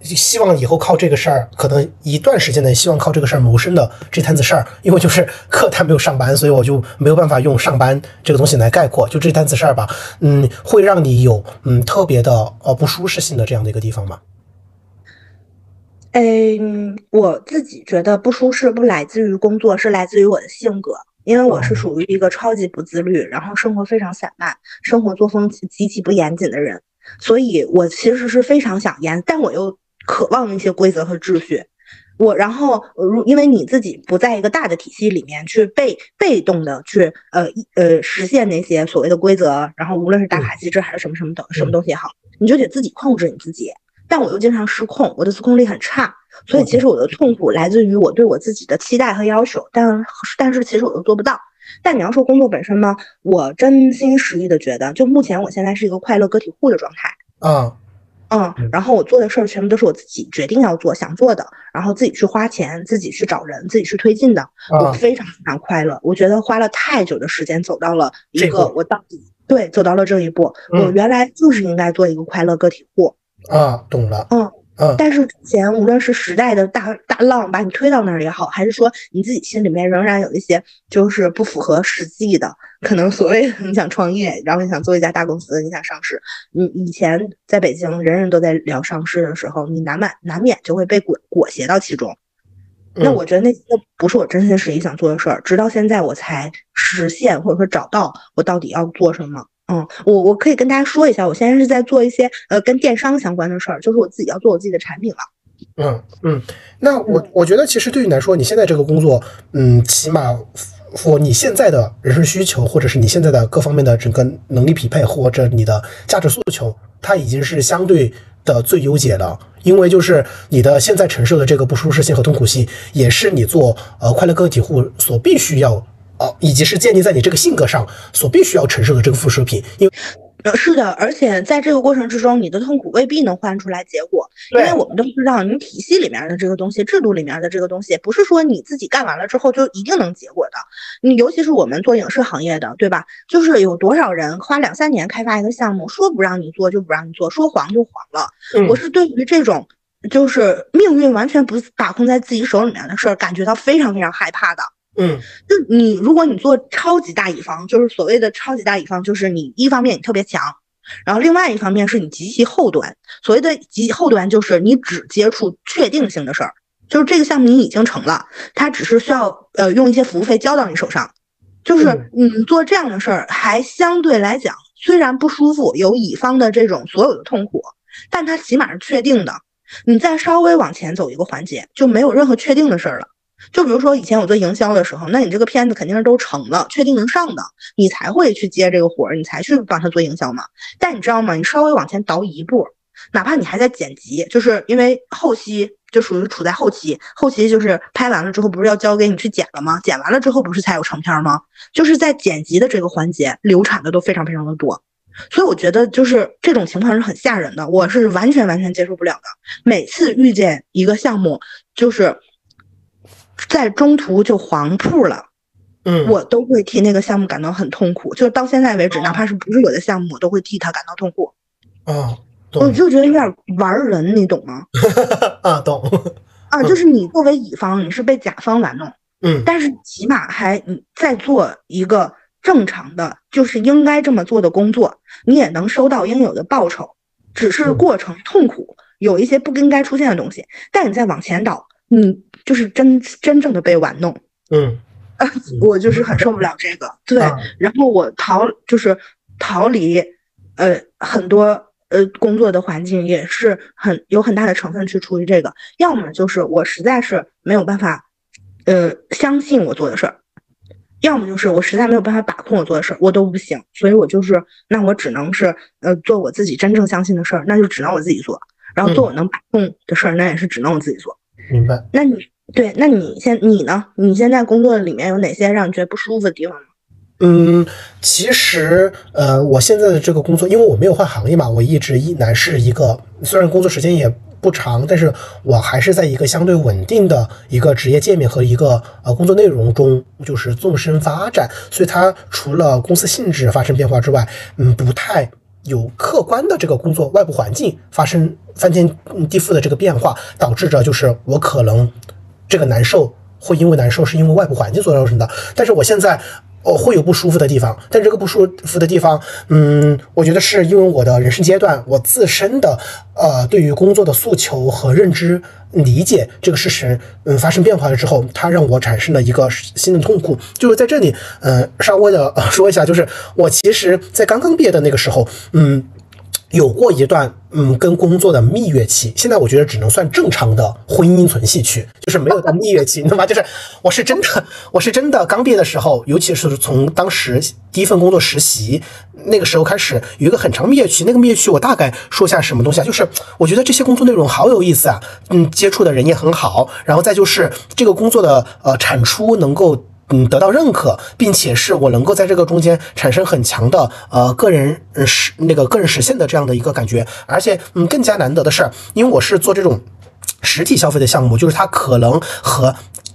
S2: 希望以后靠这个事儿，可能一段时间内希望靠这个事儿谋生的这摊子事儿，因为就是课他没有上班，所以我就没有办法用上班这个东西来概括。就这摊子事儿吧，嗯，会让你有嗯特别的呃不舒适性的这样的一个地方吗？
S1: 嗯，我自己觉得不舒适不来自于工作，是来自于我的性格。因为我是属于一个超级不自律，然后生活非常散漫，生活作风极其不严谨的人，所以我其实是非常想严，但我又渴望一些规则和秩序。我然后如因为你自己不在一个大的体系里面去被被动的去呃呃实现那些所谓的规则，然后无论是打卡机制还是什么什么的什么东西也好，你就得自己控制你自己。但我又经常失控，我的自控力很差。所以其实我的痛苦来自于我对我自己的期待和要求，但但是其实我又做不到。但你要说工作本身呢，我真心实意的觉得，就目前我现在是一个快乐个体户的状态。
S2: 嗯
S1: 嗯，然后我做的事儿全部都是我自己决定要做、想做的，然后自己去花钱、自己去找人、自己去推进的，我非常非常快乐。我觉得花了太久的时间走到了一个我到底对走到了这一步。我原来就是应该做一个快乐个体户。
S2: 啊，懂了。
S1: 嗯。但是之前无论是时代的大大浪把你推到那儿也好，还是说你自己心里面仍然有一些就是不符合实际的，可能所谓你想创业，然后你想做一家大公司，你想上市，你以前在北京人人都在聊上市的时候，你难免难免就会被裹裹挟到其中。那我觉得那那不是我真心实意想做的事儿，直到现在我才实现或者说找到我到底要做什么。嗯，我我可以跟大家说一下，我现在是在做一些呃跟电商相关的事儿，就是我自己要做我自己的产品了。
S2: 嗯嗯，那我我觉得其实对于你来说，你现在这个工作，嗯，起码符你现在的人生需求，或者是你现在的各方面的整个能力匹配，或者你的价值诉求，它已经是相对的最优解了。因为就是你的现在承受的这个不舒适性和痛苦性，也是你做呃快乐个体户所必须要。哦，以及是建立在你这个性格上所必须要承受的这个副食品，因为
S1: 呃是的，而且在这个过程之中，你的痛苦未必能换出来结果，因为我们都知道，你体系里面的这个东西，制度里面的这个东西，不是说你自己干完了之后就一定能结果的。你尤其是我们做影视行业的，对吧？就是有多少人花两三年开发一个项目，说不让你做就不让你做，说黄就黄了。我是对于这种就是命运完全不把控在自己手里面的事儿，感觉到非常非常害怕的。
S2: 嗯，
S1: 就你，如果你做超级大乙方，就是所谓的超级大乙方，就是你一方面你特别强，然后另外一方面是你极其后端。所谓的极后端，就是你只接触确定性的事儿，就是这个项目你已经成了，它只是需要呃用一些服务费交到你手上。就是你做这样的事儿，还相对来讲虽然不舒服，有乙方的这种所有的痛苦，但它起码是确定的。你再稍微往前走一个环节，就没有任何确定的事儿了。就比如说以前我做营销的时候，那你这个片子肯定是都成了，确定能上的，你才会去接这个活儿，你才去帮他做营销嘛。但你知道吗？你稍微往前倒一步，哪怕你还在剪辑，就是因为后期就属于处在后期，后期就是拍完了之后不是要交给你去剪了吗？剪完了之后不是才有成片吗？就是在剪辑的这个环节，流产的都非常非常的多。所以我觉得就是这种情况是很吓人的，我是完全完全接受不了的。每次遇见一个项目，就是。在中途就黄铺了，
S2: 嗯，
S1: 我都会替那个项目感到很痛苦。就到现在为止，哪怕是不是我的项目，我都会替他感到痛苦。
S2: 啊，
S1: 我就觉得有点玩人，你懂吗？
S2: 啊，懂。
S1: 啊，就是你作为乙方，你是被甲方玩弄，
S2: 嗯，
S1: 但是起码还你在做一个正常的，就是应该这么做的工作，你也能收到应有的报酬，只是过程痛苦，有一些不应该出现的东西。但你再往前倒。你就是真真正的被玩弄，
S2: 嗯，
S1: 我就是很受不了这个，对，然后我逃就是逃离，呃，很多呃工作的环境也是很有很大的成分去出于这个，要么就是我实在是没有办法，呃，相信我做的事儿，要么就是我实在没有办法把控我做的事儿，我都不行，所以我就是那我只能是呃做我自己真正相信的事儿，那就只能我自己做。然后做我能把控的事儿，那也是只能我自己做。
S2: 明白。
S1: 那你对，那你现你呢？你现在工作里面有哪些让你觉得不舒服的地方吗？
S2: 嗯，其实，呃，我现在的这个工作，因为我没有换行业嘛，我一直依然是一个，虽然工作时间也不长，但是我还是在一个相对稳定的一个职业界面和一个呃工作内容中，就是纵深发展。所以它除了公司性质发生变化之外，嗯，不太有客观的这个工作外部环境发生翻天地覆的这个变化，导致着就是我可能这个难受会因为难受是因为外部环境所造成的。但是我现在。哦，会有不舒服的地方，但这个不舒服的地方，嗯，我觉得是因为我的人生阶段，我自身的呃，对于工作的诉求和认知理解这个事实，嗯，发生变化了之后，它让我产生了一个新的痛苦。就是在这里，嗯，稍微的说一下，就是我其实在刚刚毕业的那个时候，嗯。有过一段嗯跟工作的蜜月期，现在我觉得只能算正常的婚姻存续期，就是没有到蜜月期，你知道吗？就是我是真的，我是真的刚毕业的时候，尤其是从当时第一份工作实习那个时候开始，有一个很长蜜月期。那个蜜月期我大概说下什么东西啊？就是我觉得这些工作内容好有意思啊，嗯，接触的人也很好，然后再就是这个工作的呃产出能够。嗯，得到认可，并且是我能够在这个中间产生很强的呃个人实那个个人实现的这样的一个感觉，而且嗯更加难得的是，因为我是做这种实体消费的项目，就是它可能和。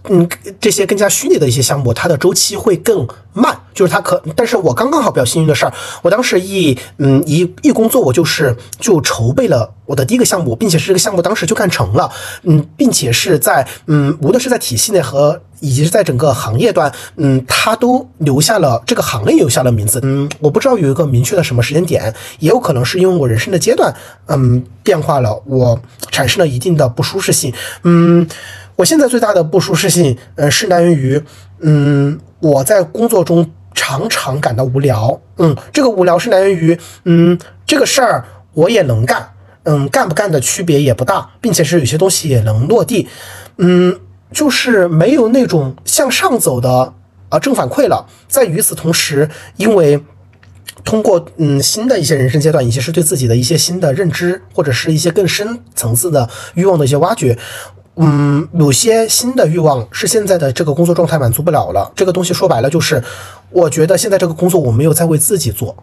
S2: 嗯，这些更加虚拟的一些项目，它的周期会更慢，就是它可，但是我刚刚好比较幸运的事儿，我当时一嗯一一工作，我就是就筹备了我的第一个项目，并且是这个项目当时就干成了，嗯，并且是在嗯无论是在体系内和以及是在整个行业端，嗯，它都留下了这个行业留下了名字，嗯，我不知道有一个明确的什么时间点，也有可能是因为我人生的阶段，嗯，变化了，我产生了一定的不舒适性，嗯。我现在最大的不舒适性，呃，是来源于，嗯，我在工作中常常感到无聊，嗯，这个无聊是来源于，嗯，这个事儿我也能干，嗯，干不干的区别也不大，并且是有些东西也能落地，嗯，就是没有那种向上走的啊正反馈了。在与此同时，因为通过嗯新的一些人生阶段，以及是对自己的一些新的认知，或者是一些更深层次的欲望的一些挖掘。嗯，有些新的欲望是现在的这个工作状态满足不了了。这个东西说白了就是，我觉得现在这个工作我没有在为自己做。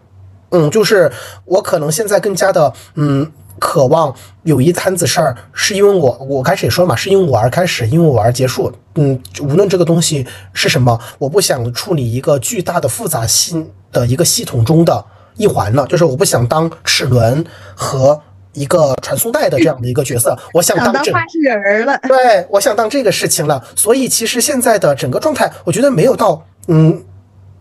S2: 嗯，就是我可能现在更加的嗯渴望有一摊子事儿，是因为我我开始也说嘛，是因为我而开始，因为我而结束。嗯，无论这个东西是什么，我不想处理一个巨大的复杂性的一个系统中的一环了，就是我不想当齿轮和。一个传送带的这样的一个角色，我想当
S1: 话事人了。
S2: 对，我想当这个事情了。所以其实现在的整个状态，我觉得没有到嗯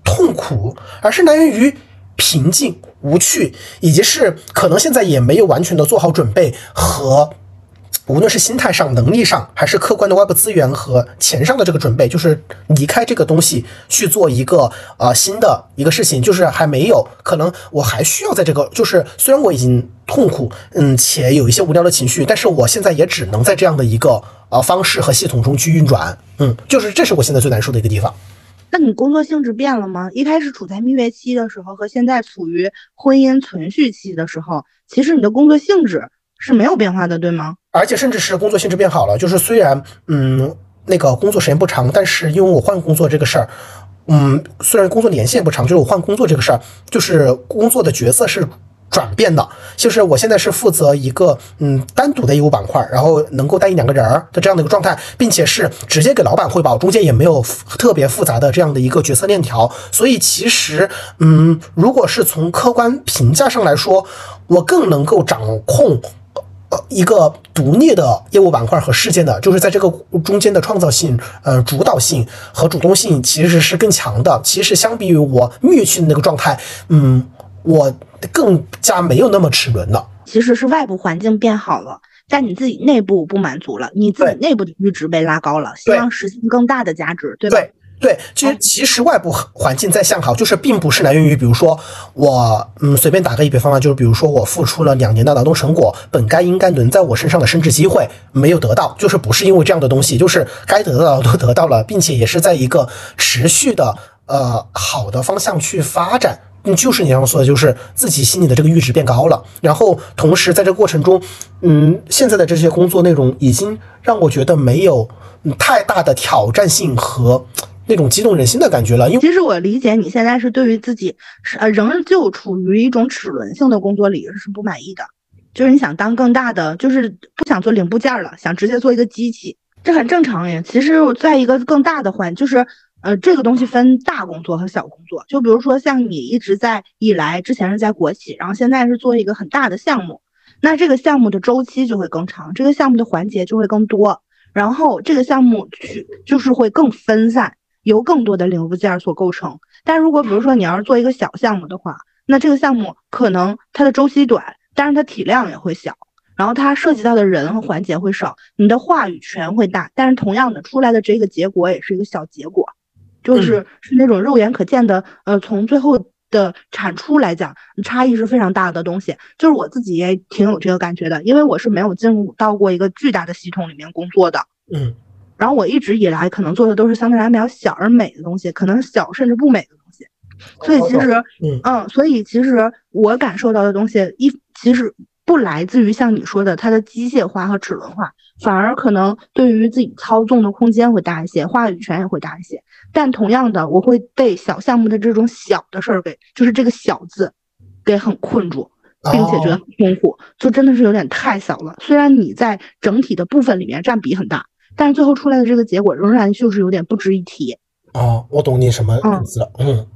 S2: 痛苦，而是来源于平静、无趣，以及是可能现在也没有完全的做好准备和。无论是心态上、能力上，还是客观的外部资源和钱上的这个准备，就是离开这个东西去做一个呃新的一个事情，就是还没有可能，我还需要在这个，就是虽然我已经痛苦，嗯，且有一些无聊的情绪，但是我现在也只能在这样的一个呃方式和系统中去运转，嗯，就是这是我现在最难受的一个地方。
S1: 那你工作性质变了吗？一开始处在蜜月期的时候和现在处于婚姻存续期的时候，其实你的工作性质是没有变化的，对吗？
S2: 而且甚至是工作性质变好了，就是虽然嗯那个工作时间不长，但是因为我换工作这个事儿，嗯虽然工作年限不长，就是我换工作这个事儿，就是工作的角色是转变的，就是我现在是负责一个嗯单独的业务板块，然后能够带一两个人儿的这样的一个状态，并且是直接给老板汇报，中间也没有特别复杂的这样的一个角色链条，所以其实嗯如果是从客观评价上来说，我更能够掌控。呃，一个独立的业务板块和事件的，就是在这个中间的创造性、呃主导性和主动性其实是更强的。其实相比于我灭去的那个状态，嗯，我更加没有那么齿轮了。
S1: 其实是外部环境变好了，但你自己内部不满足了，你自己内部的阈值被拉高了，希望实现更大的价值，对吧？
S2: 对，其实其实外部环境在向好，就是并不是来源于，比如说我，嗯，随便打个一比方啊，就是比如说我付出了两年的劳动成果，本该应该轮在我身上的升职机会没有得到，就是不是因为这样的东西，就是该得到的都得到了，并且也是在一个持续的呃好的方向去发展。嗯就是你刚刚说的，就是自己心里的这个阈值变高了，然后同时在这个过程中，嗯，现在的这些工作内容已经让我觉得没有太大的挑战性和那种激动人心的感觉了。因为
S1: 其实我理解你现在是对于自己是呃仍旧处于一种齿轮性的工作里是不满意的，就是你想当更大的，就是不想做零部件了，想直接做一个机器，这很正常呀。其实在一个更大的环，就是。呃，这个东西分大工作和小工作。就比如说，像你一直在以来之前是在国企，然后现在是做一个很大的项目，那这个项目的周期就会更长，这个项目的环节就会更多，然后这个项目去就是会更分散，由更多的零部件所构成。但如果比如说你要是做一个小项目的话，那这个项目可能它的周期短，但是它体量也会小，然后它涉及到的人和环节会少，你的话语权会大，但是同样的出来的这个结果也是一个小结果。就是是那种肉眼可见的，呃，从最后的产出来讲，差异是非常大的东西。就是我自己也挺有这个感觉的，因为我是没有进入到过一个巨大的系统里面工作的，
S2: 嗯，
S1: 然后我一直以来可能做的都是相对来讲比较小而美的东西，可能小甚至不美的东西。所以其实，嗯，所以其实我感受到的东西一其实。不来自于像你说的它的机械化和齿轮化，反而可能对于自己操纵的空间会大一些，话语权也会大一些。但同样的，我会被小项目的这种小的事儿给，就是这个小字，给很困住，并且觉得很痛苦，就真的是有点太小了。虽然你在整体的部分里面占比很大，但是最后出来的这个结果仍然就是有点不值一提。
S2: 哦，我懂你什么意思了。
S1: 嗯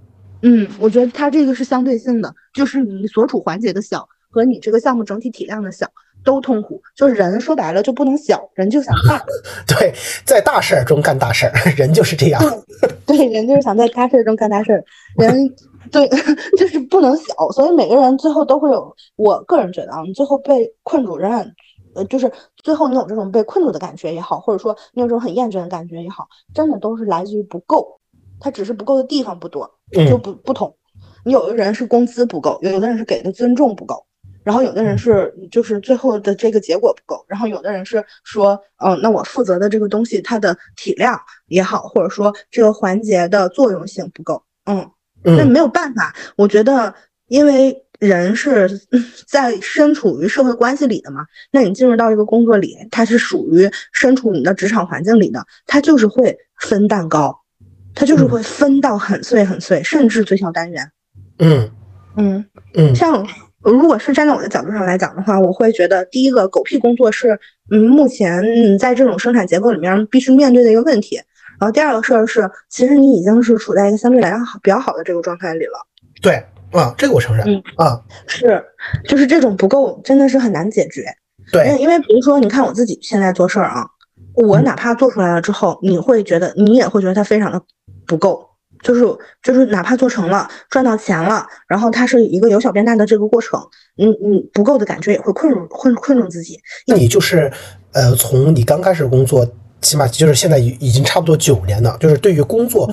S1: 嗯，我觉得它这个是相对性的，就是你所处环节的小。和你这个项目整体体量的小都痛苦，就是人说白了就不能小，人就想大。
S2: 对，在大事儿中干大事儿，人就是这样。
S1: 对，人就是想在大事儿中干大事儿，人对 就是不能小，所以每个人最后都会有。我个人觉得啊，你最后被困住，仍然呃，就是最后你有这种被困住的感觉也好，或者说你有这种很厌倦的感觉也好，真的都是来自于不够，它只是不够的地方不多，就不不同。你有的人是工资不够，有的人是给的尊重不够。然后有的人是就是最后的这个结果不够，然后有的人是说，嗯，那我负责的这个东西它的体量也好，或者说这个环节的作用性不够，嗯，那没有办法。我觉得，因为人是在身处于社会关系里的嘛，那你进入到一个工作里，它是属于身处你的职场环境里的，它就是会分蛋糕，它就是会分到很碎很碎，甚至最小单元。
S2: 嗯
S1: 嗯
S2: 嗯，
S1: 像。如果是站在我的角度上来讲的话，我会觉得第一个狗屁工作是，嗯，目前在这种生产结构里面必须面对的一个问题。然后第二个事儿是，其实你已经是处在一个相对来讲好比较好的这个状态里了。
S2: 对，啊，这个我承认。
S1: 嗯
S2: 啊，
S1: 是，就是这种不够真的是很难解决。
S2: 对，
S1: 因为比如说，你看我自己现在做事儿啊，我哪怕做出来了之后，你会觉得你也会觉得它非常的不够。就是就是，哪怕做成了，赚到钱了，然后它是一个由小变大的这个过程，嗯嗯，不够的感觉也会困住困困住自己。
S2: 那你就是，呃，从你刚开始工作，起码就是现在已已经差不多九年了，就是对于工作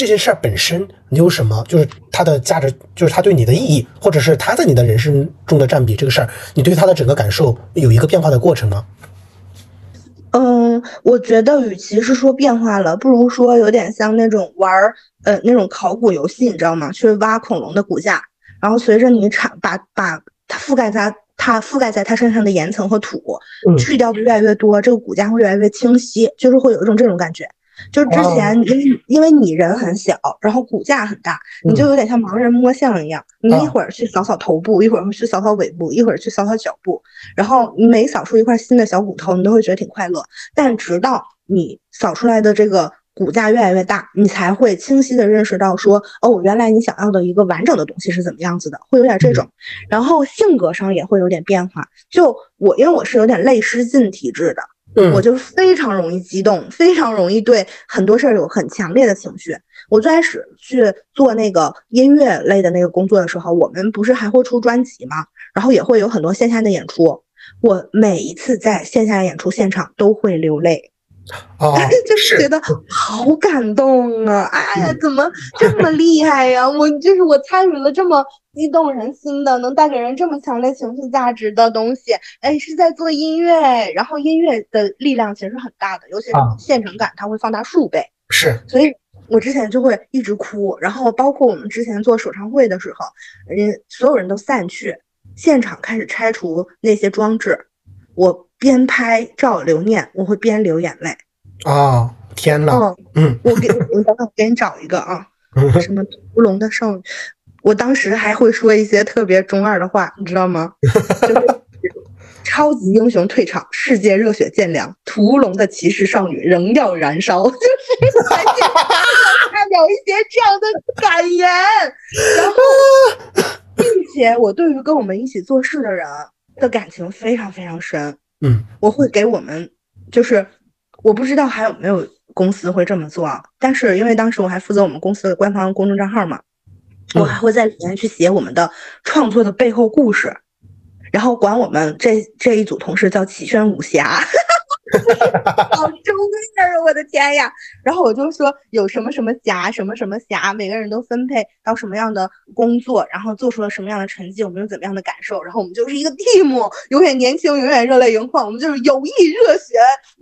S2: 这件事儿本身，你有什么就是它的价值，就是它对你的意义，或者是它在你的人生中的占比这个事儿，你对它的整个感受有一个变化的过程吗？
S1: 嗯，我觉得与其是说变化了，不如说有点像那种玩儿，呃，那种考古游戏，你知道吗？去挖恐龙的骨架，然后随着你产把把它覆盖在它覆盖在它身上的岩层和土去掉的越来越多，这个骨架会越来越清晰，就是会有一种这种感觉。就是之前，因为因为你人很小，然后骨架很大，你就有点像盲人摸象一样。你一会儿去扫扫头部，一会儿去扫扫尾部，一会儿去扫扫脚部，然后你每扫出一块新的小骨头，你都会觉得挺快乐。但直到你扫出来的这个骨架越来越大，你才会清晰的认识到说，哦，原来你想要的一个完整的东西是怎么样子的，会有点这种。然后性格上也会有点变化。就我，因为我是有点泪失禁体质的。我就非常容易激动，非常容易对很多事儿有很强烈的情绪。我最开始去做那个音乐类的那个工作的时候，我们不是还会出专辑吗？然后也会有很多线下的演出。我每一次在线下演出现场都会流泪。
S2: 哦，
S1: 就是觉得好感动啊！哎呀，怎么这么厉害呀？我就是我参与了这么激动人心的，能带给人这么强烈情绪价值的东西。哎，是在做音乐，然后音乐的力量其实很大的，尤其是现场感，它会放大数倍。
S2: 是，
S1: 所以我之前就会一直哭，然后包括我们之前做首唱会的时候，人所有人都散去，现场开始拆除那些装置，我边拍照留念，我会边流眼泪。
S2: 啊，天呐，
S1: 嗯，
S2: 嗯
S1: 我给我等等我给你找一个啊，什么屠龙的少女，我当时还会说一些特别中二的话，你知道吗？就是超级英雄退场，世界热血渐凉，屠龙的骑士少女仍要燃烧，就是在这发表一些这样的感言，然后，并且我对于跟我们一起做事的人的感情非常非常深，
S2: 嗯
S1: 我会给我们，就是我不知道还有没有公司会这么做啊，但是因为当时我还负责我们公司的官方公众账号嘛，我还会在里面去写我们的创作的背后故事，然后管我们这这一组同事叫启轩武侠。好 中二啊！我的天呀！然后我就说有什么什么侠，什么什么侠，每个人都分配到什么样的工作，然后做出了什么样的成绩，我们有怎么样的感受，然后我们就是一个 team，永远年轻，永远热泪盈眶，我们就是有意热血，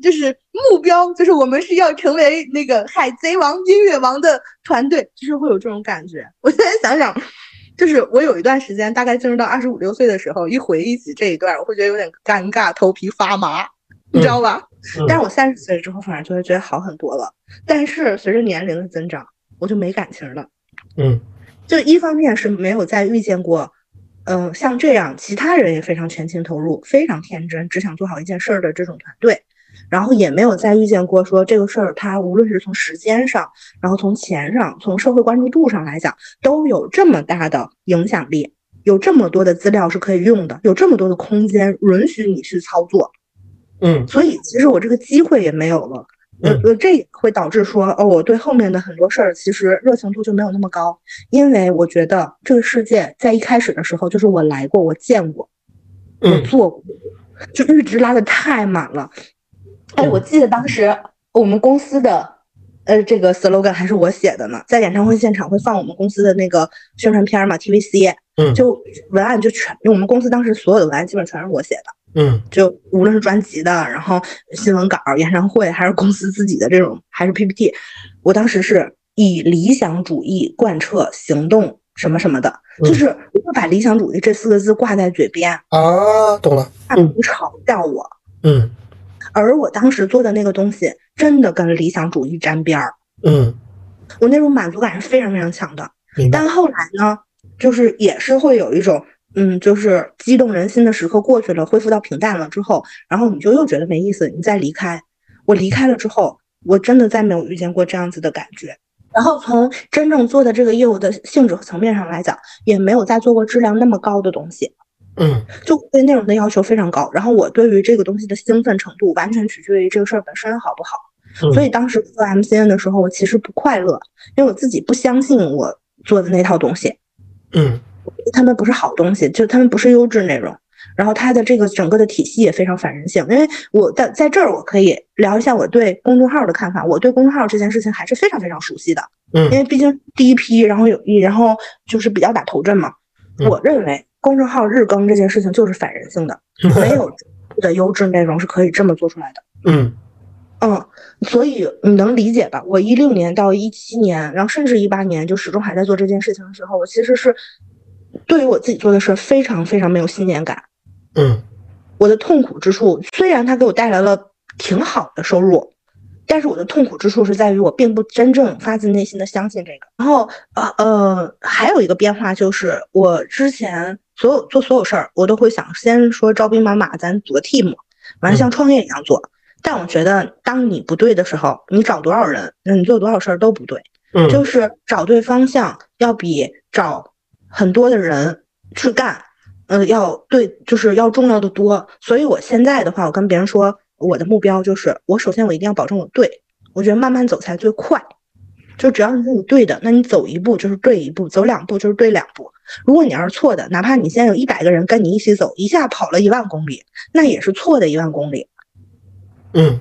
S1: 就是目标，就是我们是要成为那个海贼王、音乐王的团队，就是会有这种感觉。我现在想想。就是我有一段时间，大概进入到二十五六岁的时候，一回忆起这一段，我会觉得有点尴尬，头皮发麻，你知道吧？
S2: 嗯
S1: 但是我三十岁之后，反而就会觉得好很多了。但是随着年龄的增长，我就没感情了。
S2: 嗯
S1: 就一方面是没有再遇见过，嗯、像这样其他人也非常全情投入、非常天真，只想做好一件事儿的这种团队，然后也没有再遇见过说这个事儿它无论是从时间上，然后从钱上，从社会关注度上来讲，都有这么大的影响力，有这么多的资料是可以用的，有这么多的空间允许你去操作。
S2: 嗯
S1: 所以其实我这个机会也没有了。呃
S2: 嗯
S1: 呃，这也会导致说，哦，我对后面的很多事儿其实热情度就没有那么高，因为我觉得这个世界在一开始的时候，就是我来过，我见过，我
S2: 嗯
S1: 做过，就阈值拉的太满了。哎，
S2: 嗯
S1: 我记得当时我们公司的呃这个 slogan 还是我写的呢，在演唱会现场会放我们公司的那个宣传片儿嘛，TVC，
S2: 嗯
S1: 就文案就全，我们公司当时所有的文案基本全是我写的。
S2: 嗯
S1: 就无论是专辑的，然后新闻稿、演唱会，还是公司自己的这种，还是 PPT，我当时是以理想主义贯彻行动什么什么的，
S2: 嗯
S1: 就是我会把理想主义这四个字挂在嘴边，
S2: 啊，懂了。
S1: 怕别人嘲笑我。
S2: 嗯
S1: 而我当时做的那个东西，真的跟理想主义沾边儿，
S2: 嗯，
S1: 我那种满足感是非常非常强的。但后来呢，就是也是会有一种，嗯，就是激动人心的时刻过去了，恢复到平淡了之后，然后你就又觉得没意思，你再离开。我离开了之后，我真的再没有遇见过这样子的感觉。然后从真正做的这个业务的性质和层面上来讲，也没有再做过质量那么高的东西，
S2: 嗯
S1: 就对内容的要求非常高。然后我对于这个东西的兴奋程度，完全取决于这个事儿本身好不好。
S2: 嗯
S1: 所以当时做 MCN 的时候，我其实不快乐，因为我自己不相信我做的那套东西。
S2: 嗯
S1: 他们不是好东西，就他们不是优质内容。然后它的这个整个的体系也非常反人性，因为我在在这儿我可以聊一下我对公众号的看法。我对公众号这件事情还是非常非常熟悉的，因
S2: 嗯
S1: 为毕竟第一批，然后有一，然后就是比较打头阵嘛。
S2: 嗯
S1: 我认为公众号日更这件事情就是反人性的，没有的优质内容是可以这么做出来的。
S2: 嗯
S1: 嗯，所以你能理解吧？我一六年到一七年，然后甚至一八年，就始终还在做这件事情的时候，我其实是对于我自己做的事儿非常非常没有信念感。
S2: 嗯
S1: 我的痛苦之处，虽然它给我带来了挺好的收入，但是我的痛苦之处是在于我并不真正发自内心的相信这个。然后呃呃，还有一个变化就是，我之前所有做所有事儿，我都会想先说招兵买马，咱组个 team，完了像创业一样做。但我觉得，当你不对的时候，你找多少人，那你做多少事儿都不对。
S2: 嗯，
S1: 就是找对方向要比找很多的人去干，呃，要对，就是要重要的多。所以我现在的话，我跟别人说，我的目标就是，我首先我一定要保证我对，我觉得慢慢走才最快。就只要你是你对的，那你走一步就是对一步，走两步就是对两步。如果你要是错的，哪怕你现在有一百个人跟你一起走，一下跑了一万公里，那也是错的一万公里。
S2: 嗯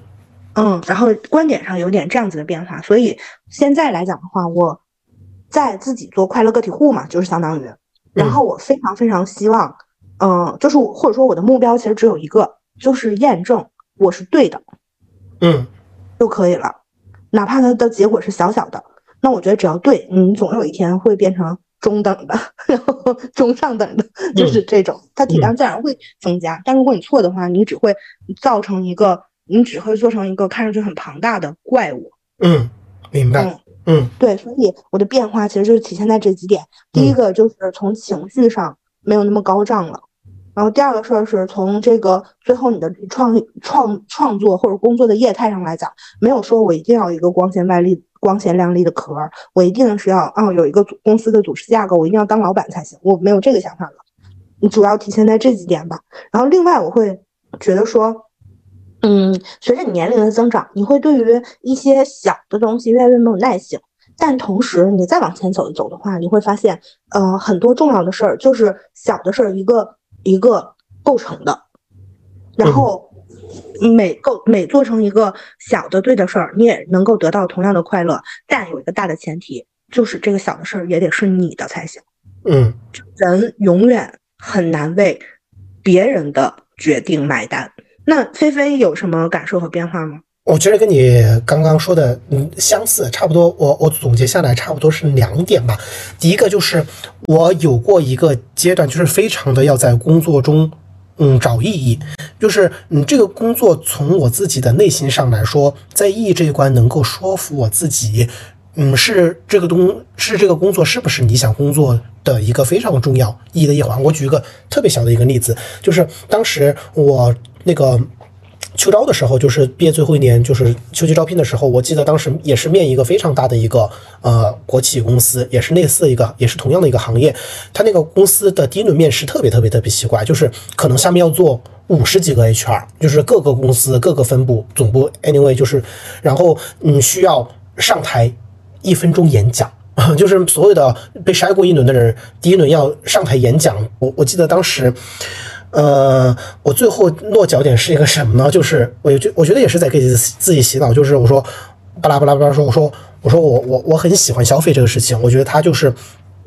S1: 嗯，然后观点上有点这样子的变化，所以现在来讲的话，我在自己做快乐个体户嘛，就是相当于，然后我非常非常希望，嗯、就是或者说我的目标其实只有一个，就是验证我是对的
S2: 嗯
S1: 就可以了，哪怕它的结果是小小的，那我觉得只要对你，总有一天会变成中等的，然后中上等的，就是这种，它体量自然会增加。但如果你错的话，你只会造成一个，你只会做成一个看上去很庞大的怪物。
S2: 嗯，明白。嗯，
S1: 对，所以我的变化其实就是体现在这几点。第一个就是从情绪上没有那么高涨了，然后第二个事儿是从这个最后你的创创创作或者工作的业态上来讲，没有说我一定要一个光鲜外丽、光鲜亮丽的壳儿，我一定是要啊有一个组公司的组织架构，我一定要当老板才行，我没有这个想法了。你主要体现在这几点吧。然后另外我会觉得说。嗯，随着你年龄的增长，你会对于一些小的东西越来越没有耐性。但同时，你再往前走一走的话，你会发现，呃，很多重要的事儿就是小的事儿一个一个构成的。然后每构每做成一个小的对的事儿，你也能够得到同样的快乐。但有一个大的前提，就是这个小的事儿也得是你的才行。
S2: 嗯，
S1: 人永远很难为别人的决定买单。那菲菲有什么感受和变化吗？
S2: 我觉得跟你刚刚说的嗯相似，差不多。我我总结下来差不多是两点吧。第一个就是我有过一个阶段，就是非常的要在工作中嗯找意义，就是嗯这个工作从我自己的内心上来说，在意义这一关能够说服我自己，嗯是这个东是这个工作是不是你想工作的一个非常重要意义的一环。我举一个特别小的一个例子，就是当时我。那个秋招的时候，就是毕业最后一年，就是秋季招聘的时候，我记得当时也是面一个非常大的一个呃国企公司，也是类似一个，也是同样的一个行业。他那个公司的第一轮面试特别特别特别奇怪，就是可能下面要做五十几个 HR，就是各个公司各个分部总部，anyway，就是然后嗯需要上台一分钟演讲，就是所有的被筛过一轮的人，第一轮要上台演讲。我我记得当时。呃，我最后落脚点是一个什么呢？就是我觉我觉得也是在给自己自己洗脑，就是我说巴拉巴拉巴拉说，我说我说我我我很喜欢消费这个事情，我觉得它就是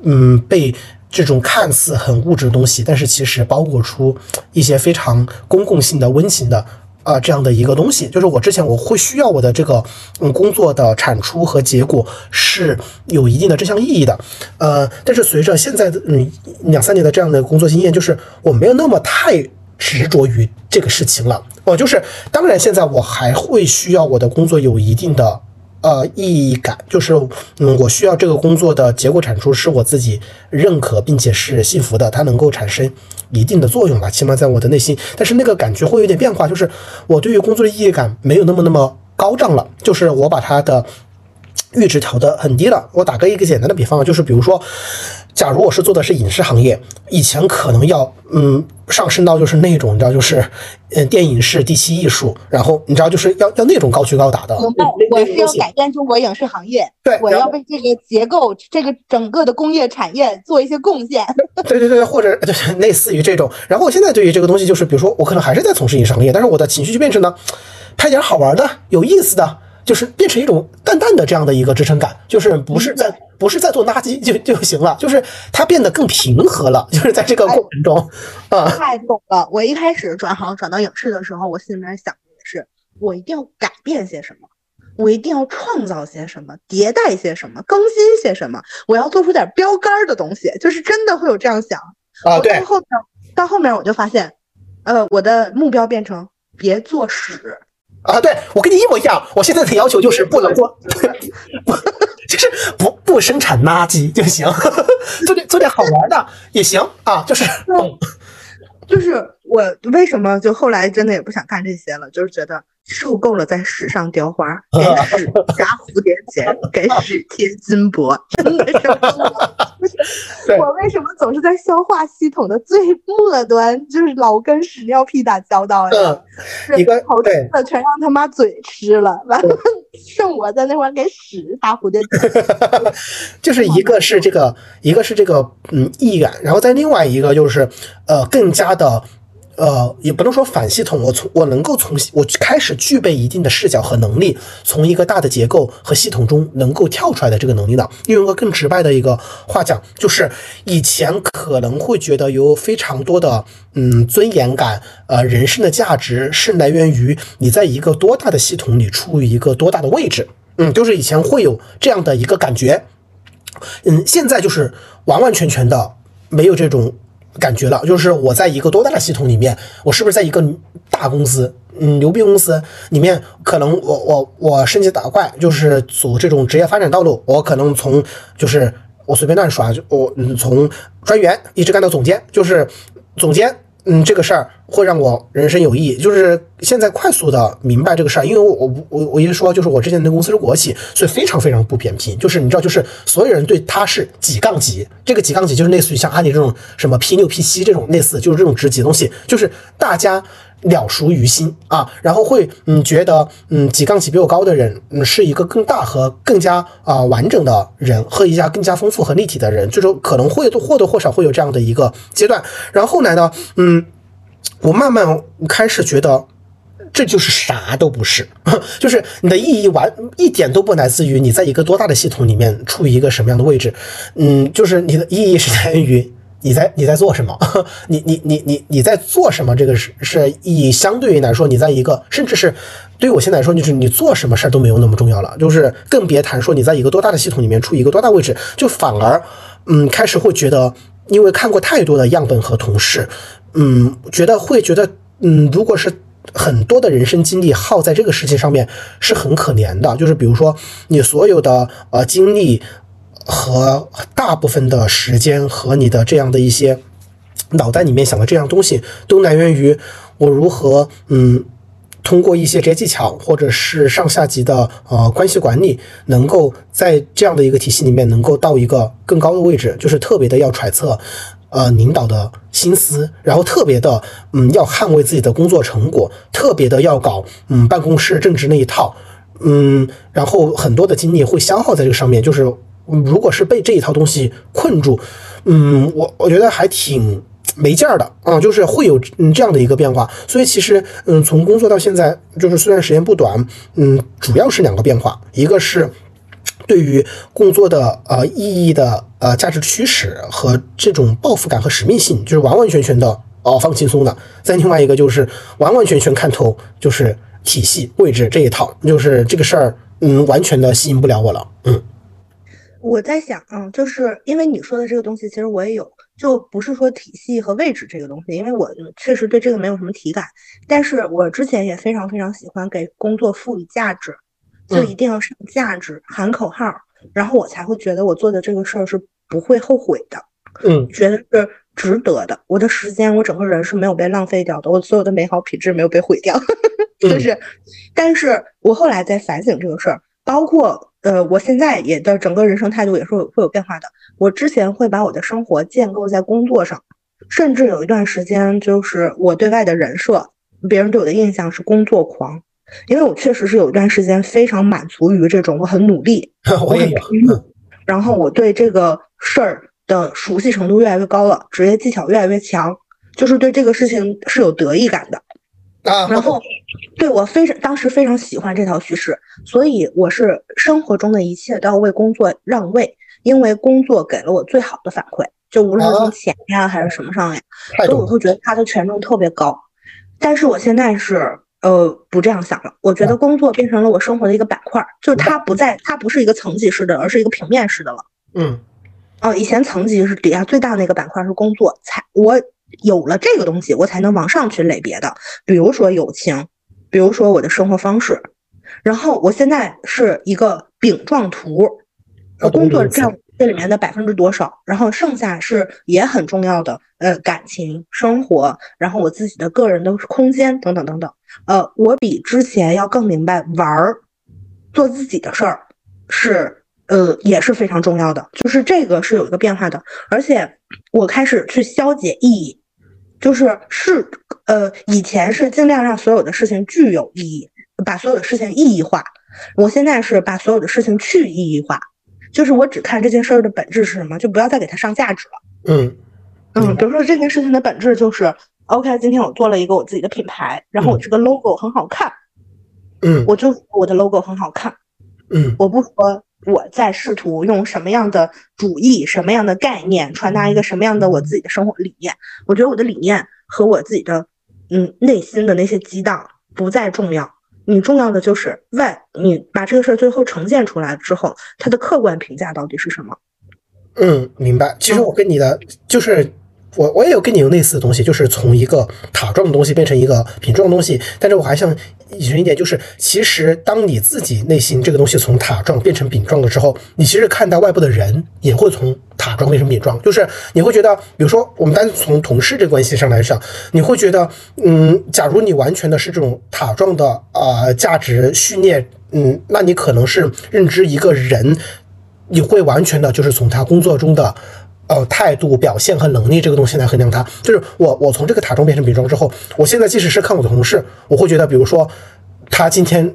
S2: 嗯被这种看似很物质的东西，但是其实包裹出一些非常公共性的温情的。啊，这样的一个东西，就是我之前我会需要我的这个嗯工作的产出和结果是有一定的这项意义的，呃，但是随着现在的嗯两三年的这样的工作经验，就是我没有那么太执着于这个事情了。我就是当然现在我还会需要我的工作有一定的。呃，意义感就是，嗯，我需要这个工作的结果产出是我自己认可并且是幸福的，它能够产生一定的作用吧，起码在我的内心。但是那个感觉会有点变化，就是我对于工作的意义感没有那么那么高涨了，就是我把它的阈值调的很低了。我打个一个简单的比方，就是比如说。假如我是做的是影视行业，以前可能要嗯上升到就是那种你知道就是嗯电影是第七艺术，然后你知道就是要要那种高举高打的。
S1: 我是要改变中国影视行业，
S2: 对，
S1: 我要为这个结构这个整个的工业产业做一些贡献。
S2: 对对对，或者就是类似于这种。然后我现在对于这个东西就是，比如说我可能还是在从事影视行业，但是我的情绪就变成呢拍点好玩的、有意思的。就是变成一种淡淡的这样的一个支撑感，就是不是在不是在做垃圾就就行了，就是它变得更平和了，就是在这个过程中，啊，
S1: 太懂了。我一开始转行转到影视的时候，我心里面想的是，我一定要改变些什么，我一定要创造些什么，迭代些什么，更新些什么，我要做出点标杆的东西，就是真的会有这样想
S2: 啊。对，
S1: 到后面到后面我就发现，呃，我的目标变成别做屎。
S2: 啊，对我跟你一模一样。我现在的要求就是不能做，不 就是不不生产垃圾就行，做点做点好玩的也行啊。就是，
S1: 就是我为什么就后来真的也不想干这些了，就是觉得。受够了在屎上雕花，给屎扎蝴蝶结，给屎贴金箔，真的是。我为什么总是在消化系统的最末端，就是老跟屎尿屁打交道呀？
S2: 一个
S1: 好吃的全让他妈嘴吃了，完了剩我在那块给屎扎蝴蝶结。
S2: 就是一个是这个，一个是这个嗯意感，然后再另外一个就是呃更加的。呃，也不能说反系统，我从我能够从我开始具备一定的视角和能力，从一个大的结构和系统中能够跳出来的这个能力呢。用一个更直白的一个话讲，就是以前可能会觉得有非常多的嗯尊严感，呃，人生的价值是来源于你在一个多大的系统里处于一个多大的位置。嗯，就是以前会有这样的一个感觉，嗯，现在就是完完全全的没有这种感觉了。就是我在一个多大的系统里面，我是不是在一个大公司，嗯，牛逼公司里面，可能我我我升级打怪，就是走这种职业发展道路，我可能从就是我随便乱说啊，就我嗯从专员一直干到总监，就是总监。嗯，这个事儿会让我人生有意义。就是现在快速的明白这个事儿，因为我我我我一直说，就是我之前的公司是国企，所以非常非常不扁平。就是你知道，就是所有人对他是几杠几，这个几杠几就是类似于像阿里这种什么 P 六 P 七这种类似，就是这种职级东西，就是大家了熟于心啊，然后会嗯觉得嗯几杠几比我高的人嗯是一个更大和更加啊完整的人和一家更加丰富和立体的人，最终可能会或多或少会有这样的一个阶段。然后后来呢，嗯。我慢慢开始觉得，这就是啥都不是，就是你的意义完一点都不来自于你在一个多大的系统里面处于一个什么样的位置，嗯，就是你的意义是在于你在你在做什么，你你你你你在做什么，这个是是意义相对于来说，你在一个甚至是对于我现在来说，就是你做什么事儿都没有那么重要了，就是更别谈说你在一个多大的系统里面处于一个多大位置，就反而嗯开始会觉得，因为看过太多的样本和同事。嗯，觉得会觉得，嗯，如果是很多的人生经历耗在这个事情上面，是很可怜的。就是比如说，你所有的呃经历和大部分的时间和你的这样的一些脑袋里面想的这样东西，都来源于我如何嗯，通过一些这些技巧或者是上下级的呃关系管理，能够在这样的一个体系里面能够到一个更高的位置，就是特别的要揣测。呃，领导的心思，然后特别的，嗯，要捍卫自己的工作成果，特别的要搞，嗯，办公室政治那一套，嗯，然后很多的精力会消耗在这个上面。就是，如果是被这一套东西困住，嗯，我我觉得还挺没劲儿的啊，就是会有嗯这样的一个变化。所以其实，嗯，从工作到现在，就是虽然时间不短，嗯，主要是两个变化，一个是。对于工作的呃意义的呃价值驱使和这种抱负感和使命性，就是完完全全的哦放轻松的。再另外一个就是完完全全看透，就是体系位置这一套，就是这个事儿，嗯，完全的吸引不了我了。嗯，
S1: 我在想，嗯，就是因为你说的这个东西，其实我也有，就不是说体系和位置这个东西，因为我确实对这个没有什么体感，但是我之前也非常非常喜欢给工作赋予价值。就一定要上价值，喊口号，然后我才会觉得我做的这个事儿是不会后悔的，
S2: 嗯，
S1: 觉得是值得的。我的时间，我整个人是没有被浪费掉的，我所有的美好品质没有被毁掉，就是。但是我后来在反省这个事儿，包括呃，我现在也的整个人生态度也是会有变化的。我之前会把我的生活建构在工作上，甚至有一段时间，就是我对外的人设，别人对我的印象是工作狂。因为我确实是有一段时间非常满足于这种我很努力，我很拼命，然后我对这个事儿的熟悉程度越来越高了，职业技巧越来越强，就是对这个事情是有得意感的
S2: 啊。
S1: 然后，对我非常当时非常喜欢这套叙事，所以我是生活中的一切都要为工作让位，因为工作给了我最好的反馈，就无论是从钱呀还是什么上呀，所以我会觉得它的权重特别高。但是我现在是。呃，不这样想了。我觉得工作变成了我生活的一个板块，就是它不在，它不是一个层级式的，而是一个平面式的了。
S2: 嗯，
S1: 哦，以前层级是底下最大的那个板块是工作，才我有了这个东西，我才能往上去垒别的，比如说友情，比如说我的生活方式。然后我现在是一个饼状图，呃，工作占这里面的百分之多少，然后剩下是也很重要的，呃，感情生活，然后我自己的个人的空间等等等等。呃，我比之前要更明白玩儿，做自己的事儿是呃也是非常重要的，就是这个是有一个变化的，而且我开始去消解意义，就是是呃以前是尽量让所有的事情具有意义，把所有的事情意义化，我现在是把所有的事情去意义化，就是我只看这件事儿的本质是什么，就不要再给它上价值了。嗯嗯，比如说这件事情的本质就是。OK，今天我做了一个我自己的品牌，然后我这个 logo 很好看，
S2: 嗯，
S1: 我就我的 logo 很好看，
S2: 嗯，
S1: 我不说我在试图用什么样的主义、什么样的概念传达一个什么样的我自己的生活理念，我觉得我的理念和我自己的嗯内心的那些激荡不再重要，你重要的就是外，你把这个事儿最后呈现出来之后，它的客观评价到底是什么？
S2: 嗯，明白。其实我跟你的就是我我也有跟你有类似的东西，就是从一个塔状的东西变成一个饼状的东西。但是我还想引申一点，就是其实当你自己内心这个东西从塔状变成饼状的时候，你其实看待外部的人也会从塔状变成饼状。就是你会觉得，比如说我们单从同事这关系上来讲，你会觉得，嗯，假如你完全的是这种塔状的呃价值序列，嗯，那你可能是认知一个人。你会完全的，就是从他工作中的，呃，态度、表现和能力这个东西来衡量他。就是我，我从这个塔中变成饼中之后，我现在即使是看我的同事，我会觉得，比如说，他今天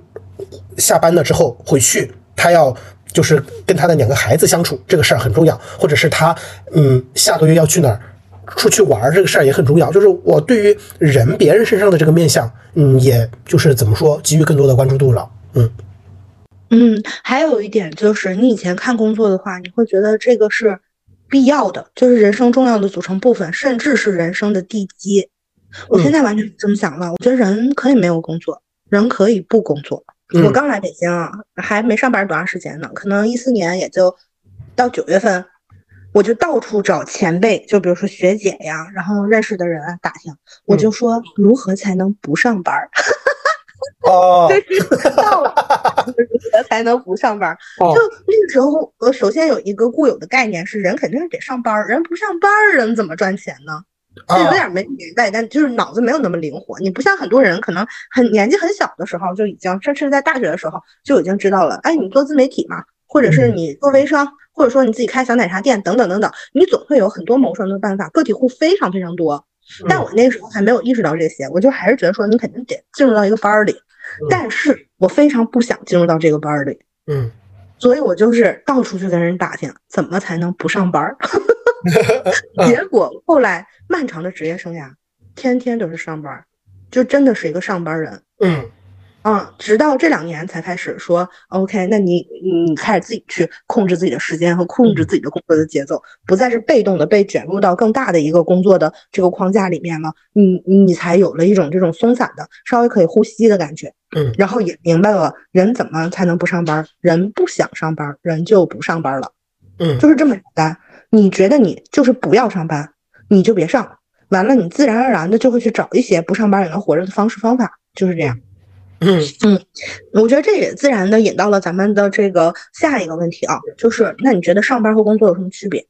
S2: 下班了之后回去，他要就是跟他的两个孩子相处，这个事儿很重要；或者是他，嗯，下个月要去哪儿出去玩，这个事儿也很重要。就是我对于人、别人身上的这个面相，嗯，也就是怎么说，给予更多的关注度了，嗯。
S1: 嗯，还有一点就是，你以前看工作的话，你会觉得这个是必要的，就是人生重要的组成部分，甚至是人生的地基。我现在完全不这么想了，我觉得人可以没有工作，人可以不工作。我刚来北京啊，还没上班多长时间呢，可能一四年也就到九月份，我就到处找前辈，就比如说学姐呀，然后认识的人打听，我就说如何才能不上班。
S2: 哦，
S1: 就是 到了如何才能不上班？就那个时候，呃，首先有一个固有的概念是，人肯定是得上班，人不上班，人怎么赚钱呢？就有点没明白，但就是脑子没有那么灵活。你不像很多人，可能很年纪很小的时候就已经，甚至在大学的时候就已经知道了。哎，你做自媒体嘛，或者是你做微商，或者说你自己开小奶茶店等等等等，你总会有很多谋生的办法。个体户非常非常多，但我那个时候还没有意识到这些，我就还是觉得说，你肯定得进入到一个班儿里。但是我非常不想进入到这个班里，
S2: 嗯，
S1: 所以我就是到处去跟人打听怎么才能不上班。结果后来漫长的职业生涯，天天都是上班，就真的是一个上班人，
S2: 嗯。
S1: 嗯，直到这两年才开始说，OK，那你你开始自己去控制自己的时间和控制自己的工作的节奏，不再是被动的被卷入到更大的一个工作的这个框架里面了，你你才有了一种这种松散的、稍微可以呼吸的感觉。
S2: 嗯，
S1: 然后也明白了人怎么才能不上班，人不想上班，人就不上班了。
S2: 嗯，
S1: 就是这么简单。你觉得你就是不要上班，你就别上，完了你自然而然的就会去找一些不上班也能活着的方式方法，就是这样。
S2: 嗯
S1: 嗯嗯，我觉得这也自然的引到了咱们的这个下一个问题啊，就是那你觉得上班和工作有什么区别？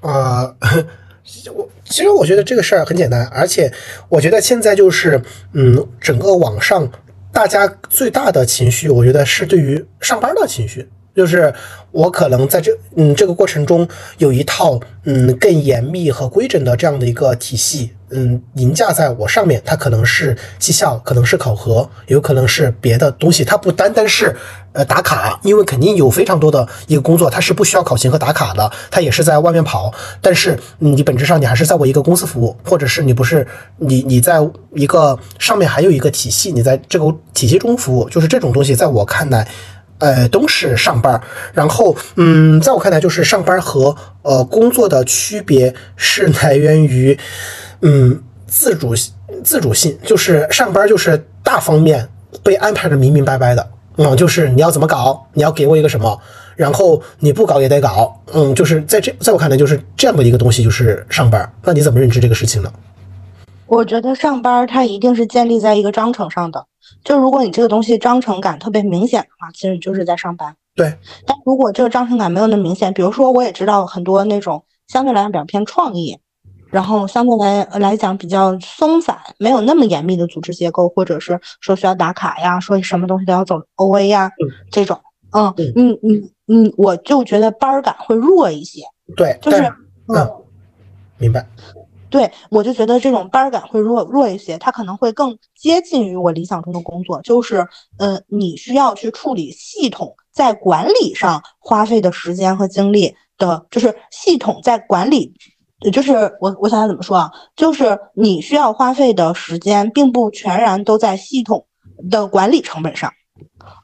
S2: 啊，我其实我觉得这个事儿很简单，而且我觉得现在就是嗯，整个网上大家最大的情绪，我觉得是对于上班的情绪。就是我可能在这嗯这个过程中有一套嗯更严密和规整的这样的一个体系嗯凌驾在我上面，它可能是绩效，可能是考核，有可能是别的东西，它不单单是呃打卡，因为肯定有非常多的一个工作，它是不需要考勤和打卡的，它也是在外面跑，但是你本质上你还是在我一个公司服务，或者是你不是你你在一个上面还有一个体系，你在这个体系中服务，就是这种东西，在我看来。呃，都是上班然后，嗯，在我看来，就是上班和呃工作的区别是来源于，嗯，自主自主性，就是上班就是大方面被安排的明明白白的，嗯，就是你要怎么搞，你要给我一个什么，然后你不搞也得搞，嗯，就是在这，在我看来就是这样的一个东西，就是上班那你怎么认知这个事情呢？
S1: 我觉得上班它一定是建立在一个章程上的。就如果你这个东西章程感特别明显的话，其实你就是在上班。
S2: 对，
S1: 但如果这个章程感没有那么明显，比如说我也知道很多那种相对来讲比较偏创意，然后相对来来讲比较松散，没有那么严密的组织结构，或者是说需要打卡呀，说什么东西都要走 O A 呀这种，嗯，嗯嗯嗯，我就觉得班儿感会弱一些。
S2: 对，
S1: 就是
S2: 嗯，明白。
S1: 对，我就觉得这种班儿感会弱弱一些，它可能会更接近于我理想中的工作，就是，呃，你需要去处理系统在管理上花费的时间和精力的，就是系统在管理，就是我我想想怎么说啊，就是你需要花费的时间并不全然都在系统的管理成本上，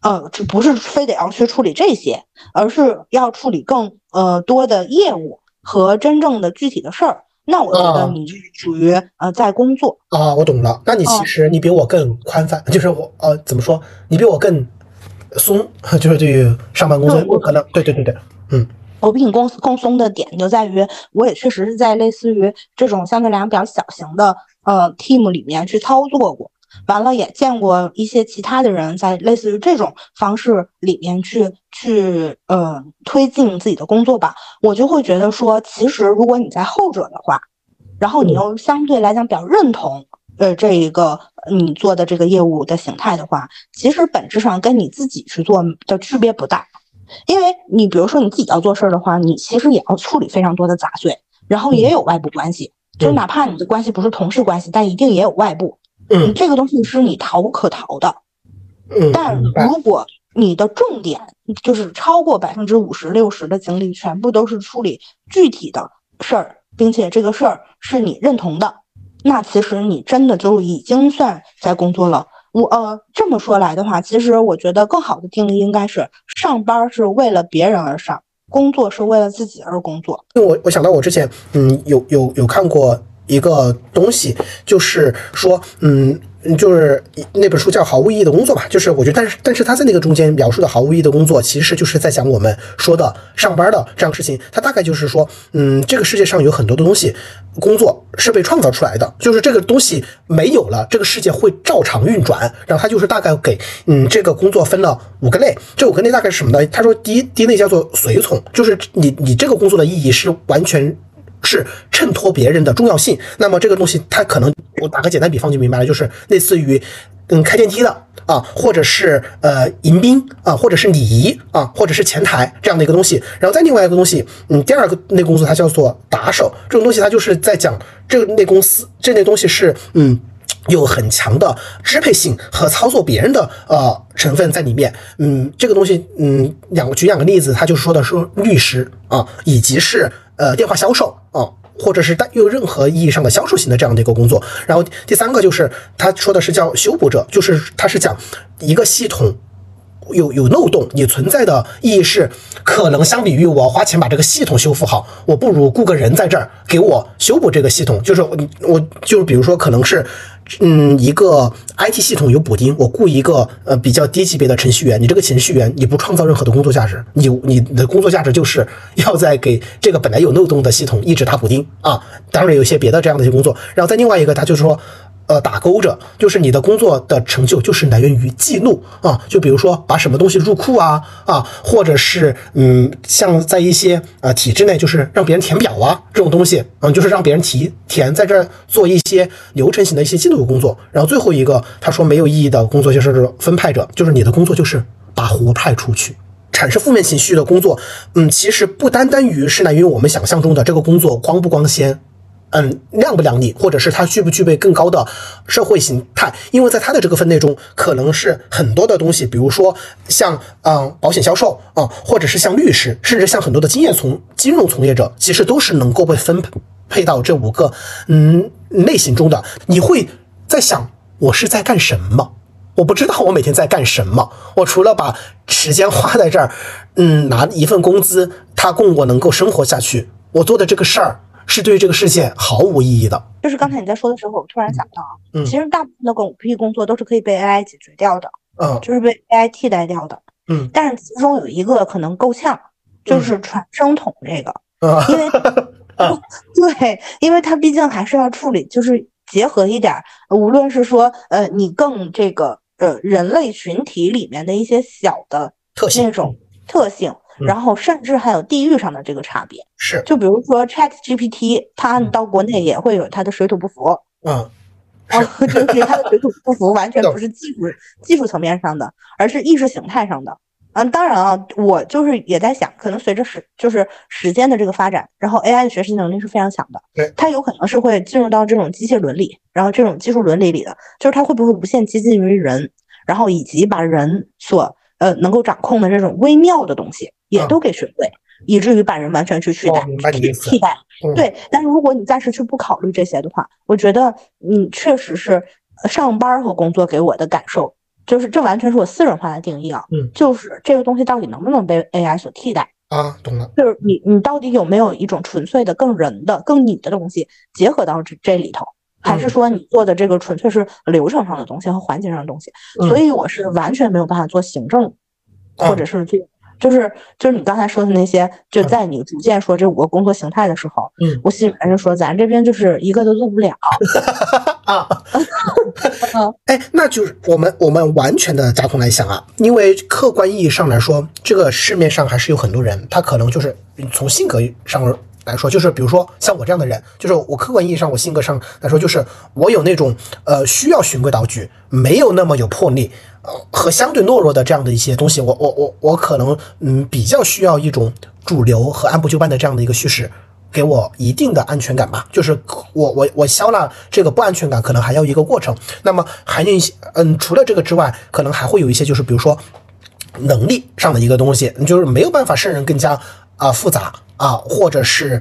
S1: 呃，这不是非得要去处理这些，而是要处理更呃多的业务和真正的具体的事儿。那我觉得你就是属于呃在工作
S2: 啊。我懂了，那你其实你比我更宽泛，就是我呃怎么说？你比我更松，就是对于上班工作，我可能对对对对，嗯。
S1: 我比你更更松的点就在于，我也确实是在类似于这种相对来讲比较小型的呃 team 里面去操作过，完了也见过一些其他的人在类似于这种方式里面去去呃推进自己的工作吧，我就会觉得说，其实如果你在后者的话，然后你又相对来讲比较认同呃这一个你做的这个业务的形态的话，其实本质上跟你自己去做的区别不大。因为你比如说你自己要做事儿的话，你其实也要处理非常多的杂碎，然后也有外部关系，就是哪怕你的关系不是同事关系，但一定也有外部。
S2: 嗯，
S1: 这个东西是你逃不可逃的。
S2: 嗯，
S1: 但如果你的重点就是超过百分之五十六十的精力全部都是处理具体的事儿，并且这个事儿是你认同的，那其实你真的就已经算在工作了。我呃这么说来的话，其实我觉得更好的定义应该是上班是为了别人而上，工作是为了自己而工作。
S2: 我我想到我之前嗯有有有看过一个东西，就是说嗯。就是那本书叫《毫无意义的工作》嘛，就是我觉得，但是但是他在那个中间描述的毫无意义的工作，其实就是在讲我们说的上班的这样事情。他大概就是说，嗯，这个世界上有很多的东西，工作是被创造出来的，就是这个东西没有了，这个世界会照常运转。然后他就是大概给嗯这个工作分了五个类，这五个类大概是什么呢？他说第一第一类叫做随从，就是你你这个工作的意义是完全。是衬托别人的重要性，那么这个东西它可能，我打个简单比方就明白了，就是类似于，嗯，开电梯的啊，或者是呃迎宾啊，或者是礼仪啊，或者是前台这样的一个东西。然后再另外一个东西，嗯，第二个类工作它叫做打手，这种东西它就是在讲这类公司这类东西是嗯有很强的支配性和操作别人的呃成分在里面。嗯，这个东西嗯两个举两个例子，他就说的是律师啊，以及是。呃，电话销售啊，或者是带有任何意义上的销售型的这样的一个工作。然后第三个就是他说的是叫修补者，就是他是讲一个系统有有漏洞，你存在的意义是可能相比于我花钱把这个系统修复好，我不如雇个人在这儿给我修补这个系统。就是我我就是比如说可能是。嗯，一个 IT 系统有补丁，我雇一个呃比较低级别的程序员，你这个程序员你不创造任何的工作价值，你你的工作价值就是 要在给这个本来有漏洞的系统一直打补丁啊。当然有些别的这样的一些工作，然后再另外一个，他就是说。呃，打勾着，就是你的工作的成就就是来源于记录啊，就比如说把什么东西入库啊啊，或者是嗯，像在一些呃体制内，就是让别人填表啊这种东西，嗯，就是让别人提填，在这儿做一些流程型的一些记录工作。然后最后一个他说没有意义的工作就是分派者，就是你的工作就是把活派出去，产生负面情绪的工作，嗯，其实不单单于是来源于我们想象中的这个工作光不光鲜。嗯，亮不亮丽，或者是它具不具备更高的社会形态？因为在它的这个分类中，可能是很多的东西，比如说像嗯保险销售啊，或者是像律师，甚至像很多的经验从金融从业者，其实都是能够被分配到这五个嗯类型中的。你会在想，我是在干什么？我不知道我每天在干什么。我除了把时间花在这儿，嗯，拿一份工资，它供我能够生活下去。我做的这个事儿。是对这个世界毫无意义的。
S1: 就是刚才你在说的时候，我突然想到啊，嗯，其实大部分的狗屁工作都是可以被 AI 解决掉的，
S2: 嗯，
S1: 就是被 AI 替代掉的，
S2: 嗯。
S1: 但是其中有一个可能够呛，就是传声筒这个，因为 对，因为它毕竟还是要处理，就是结合一点，无论是说呃，你更这个呃人类群体里面的一些小的
S2: 特性
S1: 那种特性。然后甚至还有地域上的这个差别，
S2: 是。
S1: 就比如说 Chat GPT，它到国内也会有它的水土不服，
S2: 嗯，
S1: 就是它的水土不服完全不是技术 技术层面上的，而是意识形态上的。嗯，当然啊，我就是也在想，可能随着时就是时间的这个发展，然后 AI 的学习能力是非常强的，
S2: 对，
S1: 它有可能是会进入到这种机械伦理，然后这种技术伦理里的，就是它会不会无限接近于人，然后以及把人所呃能够掌控的这种微妙的东西。也都给学会，以至于把人完全去取代、替代。对，但是如果你暂时去不考虑这些的话，我觉得你确实是上班和工作给我的感受，就是这完全是我私人化的定义啊。
S2: 嗯，
S1: 就是这个东西到底能不能被 AI 所替代？
S2: 啊，懂了。
S1: 就是你你到底有没有一种纯粹的更人的、更你的东西结合到这这里头，还是说你做的这个纯粹是流程上的东西和环节上的东西？所以我是完全没有办法做行政，或者是做。就是就是你刚才说的那些，就在你逐渐说这五个工作形态的时候，
S2: 嗯，
S1: 我心里面就说，咱这边就是一个都做不了
S2: 啊。哎，那就是我们我们完全的架空来想啊，因为客观意义上来说，这个市面上还是有很多人，他可能就是从性格上来说，就是比如说像我这样的人，就是我客观意义上我性格上来说，就是我有那种呃需要循规蹈矩，没有那么有魄力。呃和相对懦弱的这样的一些东西，我我我我可能嗯比较需要一种主流和按部就班的这样的一个叙事，给我一定的安全感吧。就是我我我消纳这个不安全感，可能还要一个过程。那么还有一些嗯，除了这个之外，可能还会有一些就是比如说能力上的一个东西，就是没有办法胜任更加啊复杂啊，或者是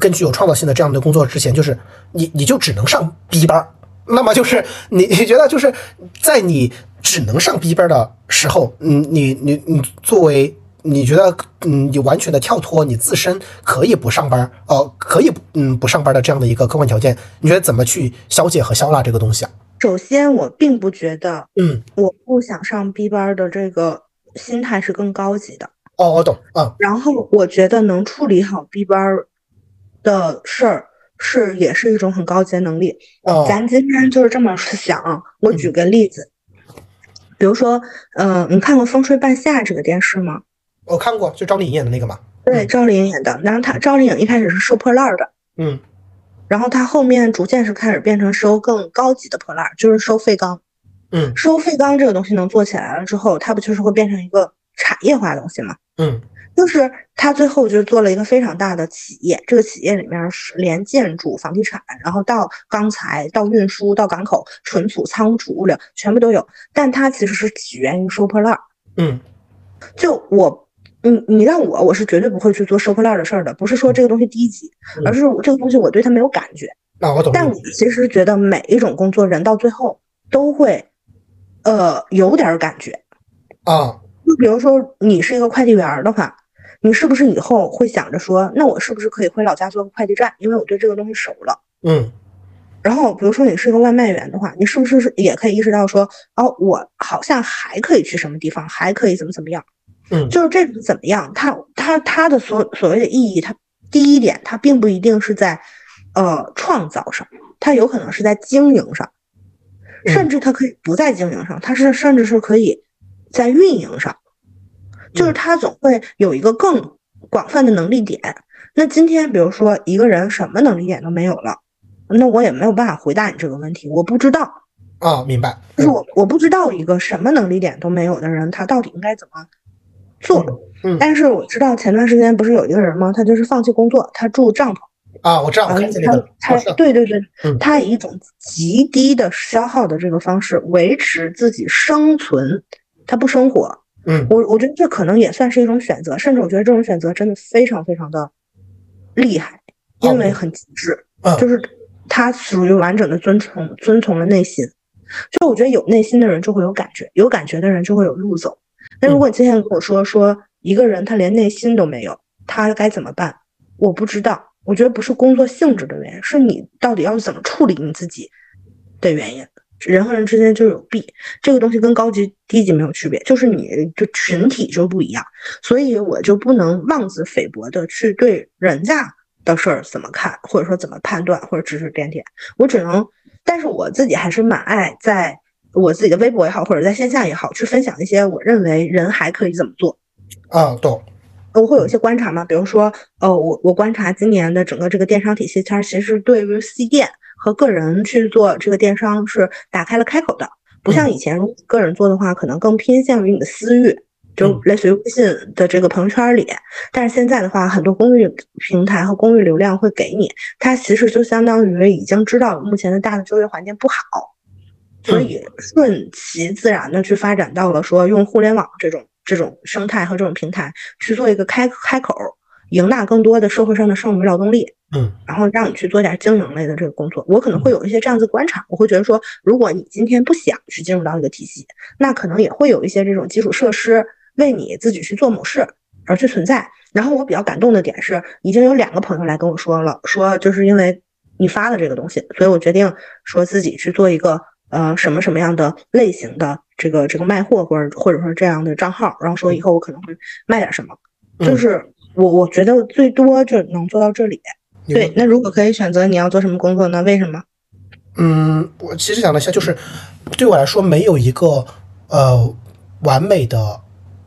S2: 更具有创造性的这样的工作之前，就是你你就只能上 B 班。那么就是 你你觉得就是在你。只能上 B 班的时候，嗯，你你你作为你觉得，嗯，你完全的跳脱你自身可以不上班，呃，可以嗯不上班的这样的一个客观条件，你觉得怎么去消解和消纳这个东西啊？
S1: 首先，我并不觉得，
S2: 嗯，
S1: 我不想上 B 班的这个心态是更高级的。
S2: 哦，我懂啊。
S1: 然后，我觉得能处理好 B 班的事儿是也是一种很高级的能力。
S2: 哦，
S1: 咱今天就是这么想。我举个例子。比如说，嗯，你看过《风吹半夏》这个电视吗？
S2: 我看过，就赵丽颖演的那个嘛。
S1: 对，赵丽颖演的。然后她赵丽颖一开始是收破烂的，
S2: 嗯，
S1: 然后她后面逐渐是开始变成收更高级的破烂，就是收废钢。
S2: 嗯，
S1: 收废钢这个东西能做起来了之后，它不就是会变成一个产业化的东西嘛？
S2: 嗯。
S1: 就是他最后就是做了一个非常大的企业，这个企业里面是连建筑、房地产，然后到钢材、到运输、到港口、存储、仓储、物流，全部都有。但它其实是起源于收破烂儿。
S2: 嗯，
S1: 就我，你你让我，我是绝对不会去做收破烂的事儿的。不是说这个东西低级，而是这个东西我对它没有感觉。
S2: 啊，我懂。
S1: 但我其实觉得每一种工作，人到最后都会，呃，有点感觉。
S2: 啊，
S1: 就比如说你是一个快递员的话。你是不是以后会想着说，那我是不是可以回老家做个快递站？因为我对这个东西熟了。
S2: 嗯。
S1: 然后，比如说你是个外卖员的话，你是不是也可以意识到说，哦，我好像还可以去什么地方，还可以怎么怎么样？
S2: 嗯。
S1: 就是这种怎么样？它它它的所所谓的意义，它第一点，它并不一定是在呃创造上，它有可能是在经营上，甚至它可以不在经营上，它是甚至是可以在运营上。就是他总会有一个更广泛的能力点。那今天，比如说一个人什么能力点都没有了，那我也没有办法回答你这个问题。我不知道
S2: 啊，明白。
S1: 就是我我不知道一个什么能力点都没有的人，他到底应该怎么做。
S2: 嗯。
S1: 但是我知道前段时间不是有一个人吗？他就是放弃工作，他住帐篷。
S2: 啊，我知道。他
S1: 他对对对，他以一种极低的消耗的这个方式维持自己生存，他不生活。
S2: 嗯，
S1: 我我觉得这可能也算是一种选择，甚至我觉得这种选择真的非常非常的厉害，因为很极致，就是他属于完整的遵从遵从了内心。就我觉得有内心的人就会有感觉，有感觉的人就会有路走。那如果你今天跟我说说一个人他连内心都没有，他该怎么办？我不知道。我觉得不是工作性质的原因，是你到底要怎么处理你自己的原因。人和人之间就有弊，这个东西跟高级低级没有区别，就是你就群体就不一样，所以我就不能妄自菲薄的去对人家的事儿怎么看，或者说怎么判断或者指指点点，我只能，但是我自己还是蛮爱在我自己的微博也好，或者在线下也好，去分享一些我认为人还可以怎么做。
S2: 啊，懂。
S1: 我会有一些观察嘛，比如说，呃，我我观察今年的整个这个电商体系，它其实对于 C 店。和个人去做这个电商是打开了开口的，不像以前个人做的话，可能更偏向于你的私域，就类似于微信的这个朋友圈里。但是现在的话，很多公域平台和公域流量会给你，它其实就相当于已经知道目前的大的就业环境不好，所以顺其自然的去发展到了说用互联网这种这种生态和这种平台去做一个开开口。赢纳更多的社会上的剩余劳动力，
S2: 嗯，
S1: 然后让你去做点经营类的这个工作。我可能会有一些这样子观察，我会觉得说，如果你今天不想去进入到一个体系，那可能也会有一些这种基础设施为你自己去做某事而去存在。然后我比较感动的点是，已经有两个朋友来跟我说了，说就是因为你发的这个东西，所以我决定说自己去做一个呃什么什么样的类型的这个这个卖货或者或者说这样的账号，然后说以后我可能会卖点什么，就是我我觉得最多就能做到这里。对，那如果可以选择你要做什么工作呢？为什么？
S2: 嗯，我其实想了一下，就是对我来说没有一个呃完美的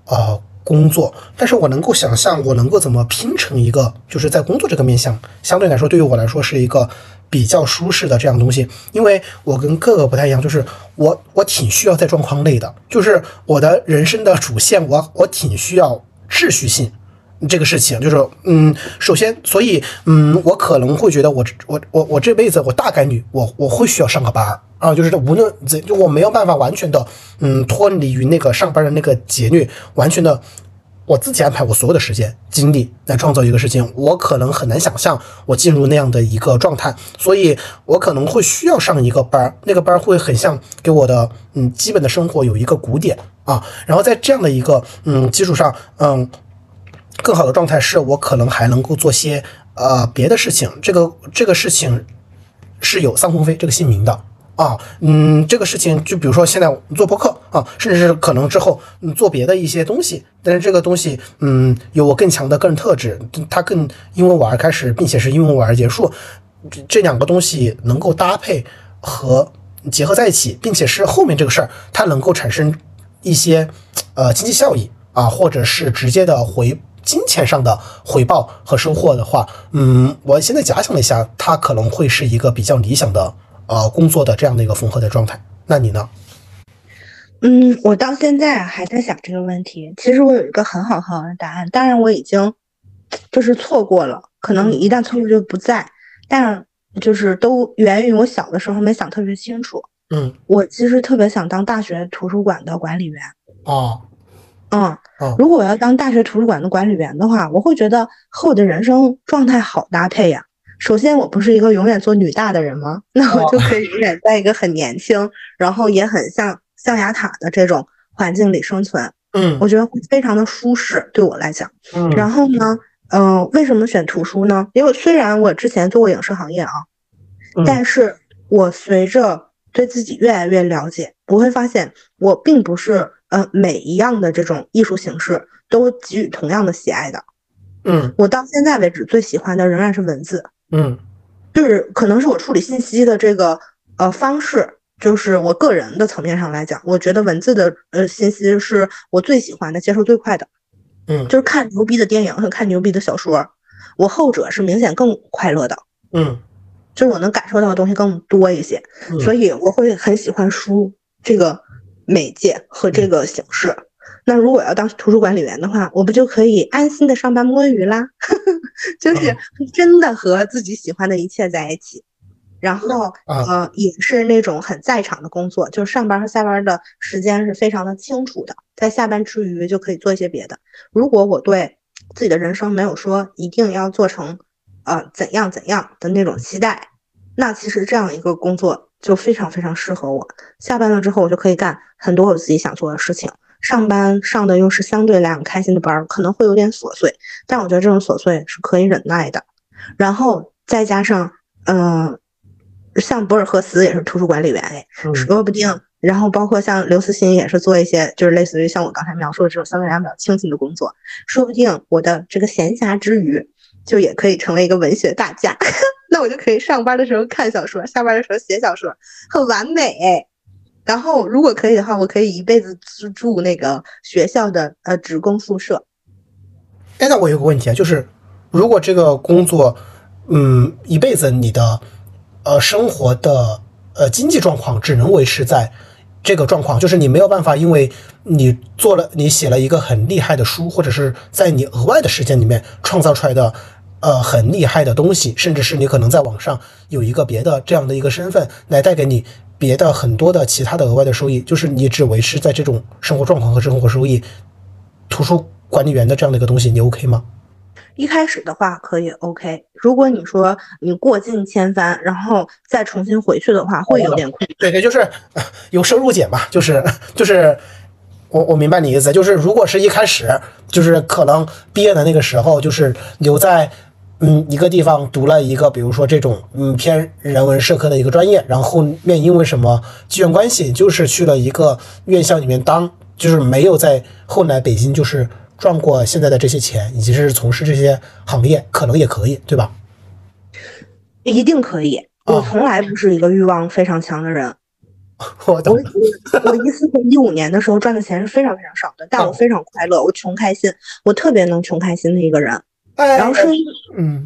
S2: 呃工作，但是我能够想象我能够怎么拼成一个，就是在工作这个面向相对来说对于我来说是一个比较舒适的这样东西，因为我跟各个不太一样，就是我我挺需要在状况内的，就是我的人生的主线，我我挺需要秩序性。这个事情就是，嗯，首先，所以，嗯，我可能会觉得我我我我这辈子我大概率我我会需要上个班儿啊，就是这无论怎就我没有办法完全的，嗯，脱离于那个上班的那个节律，完全的我自己安排我所有的时间精力来创造一个事情，我可能很难想象我进入那样的一个状态，所以我可能会需要上一个班儿，那个班儿会很像给我的嗯基本的生活有一个鼓点啊，然后在这样的一个嗯基础上，嗯。更好的状态是我可能还能够做些呃别的事情，这个这个事情是有桑鸿飞这个姓名的。啊，嗯，这个事情就比如说现在做播客啊，甚至是可能之后嗯做别的一些东西，但是这个东西嗯有我更强的个人特质，它更因为我而开始，并且是因为我而结束，这两个东西能够搭配和结合在一起，并且是后面这个事儿它能够产生一些呃经济效益啊，或者是直接的回。金钱上的回报和收获的话，嗯，我现在假想了一下，它可能会是一个比较理想的呃工作的这样的一个缝合的状态。那你呢？
S1: 嗯，我到现在还在想这个问题。其实我有一个很好很好的答案，当然我已经就是错过了，可能一旦错过就不在。但就是都源于我小的时候没想特别清楚。
S2: 嗯，
S1: 我其实特别想当大学图书馆的管理员。
S2: 哦。
S1: 嗯，如果我要当大学图书馆的管理员的话，我会觉得和我的人生状态好搭配呀。首先，我不是一个永远做女大的人吗？那我就可以永远在一个很年轻，然后也很像象牙塔的这种环境里生存。
S2: 嗯，
S1: 我觉得会非常的舒适，对我来讲。嗯，然后呢，嗯，为什么选图书呢？因为虽然我之前做过影视行业啊，但是我随着对自己越来越了解，我会发现我并不是。呃，每一样的这种艺术形式都给予同样的喜爱的。
S2: 嗯，
S1: 我到现在为止最喜欢的仍然是文字。
S2: 嗯，
S1: 就是可能是我处理信息的这个呃方式，就是我个人的层面上来讲，我觉得文字的呃信息是我最喜欢的，接受最快的。
S2: 嗯，
S1: 就是看牛逼的电影和看牛逼的小说，我后者是明显更快乐的。
S2: 嗯，
S1: 就是我能感受到的东西更多一些，所以我会很喜欢书这个。媒介和这个形式，那如果要当图书管理员的话，我不就可以安心的上班摸鱼啦？就是真的和自己喜欢的一切在一起，然后呃，也是那种很在场的工作，就是上班和下班的时间是非常的清楚的，在下班之余就可以做一些别的。如果我对自己的人生没有说一定要做成呃怎样怎样的那种期待，那其实这样一个工作。就非常非常适合我。下班了之后，我就可以干很多我自己想做的事情。上班上的又是相对来讲开心的班，可能会有点琐碎，但我觉得这种琐碎是可以忍耐的。然后再加上，嗯，像博尔赫斯也是图书管理员，哎，说不定。然后包括像刘慈欣也是做一些，就是类似于像我刚才描述的这种相对来讲比较清新的工作。说不定我的这个闲暇之余，就也可以成为一个文学大家。那我就可以上班的时候看小说，下班的时候写小说，很完美。然后如果可以的话，我可以一辈子住住那个学校的呃职工宿舍。
S2: 哎，那我有个问题啊，就是如果这个工作，嗯，一辈子你的呃生活的呃经济状况只能维持在这个状况，就是你没有办法，因为你做了你写了一个很厉害的书，或者是在你额外的时间里面创造出来的。呃，很厉害的东西，甚至是你可能在网上有一个别的这样的一个身份，来带给你别的很多的其他的额外的收益，就是你只维持在这种生活状况和生活收益，图书管理员的这样的一个东西，你 OK 吗？
S1: 一开始的话可以 OK，如果你说你过尽千帆，然后再重新回去的话，会有点困难。
S2: 对对，就是有收入减嘛，就是 就是我我明白你意思，就是如果是一开始就是可能毕业的那个时候，就是留在嗯一个地方读了一个，比如说这种嗯偏人文社科的一个专业，然后后面因为什么机缘关系，就是去了一个院校里面当，就是没有在后来北京就是赚过现在的这些钱，以及是从事这些行业，可能也可以，对吧？
S1: 一定可以。我从来不是一个欲望非常强的人。
S2: 我
S1: 我我一四年、一五年的时候赚的钱是非常非常少的，但我非常快乐，我穷开心，我特别能穷开心的一个人。然后说
S2: 嗯，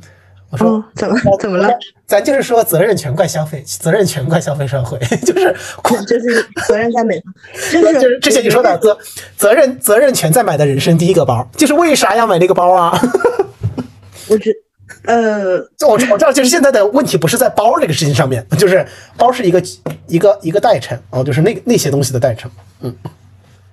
S2: 我说
S1: 怎么怎么了？
S2: 咱就是说责任全怪消费，责任全怪消费社会，就是
S1: 就是责任在美，
S2: 就是之前你说的责责任责任全在买的人生第一个包，就是为啥要买那个包啊？
S1: 我觉。呃，
S2: 我我知道，就是现在的问题不是在包这个事情上面，就是包是一个一个一个代称哦，就是那那些东西的代称。嗯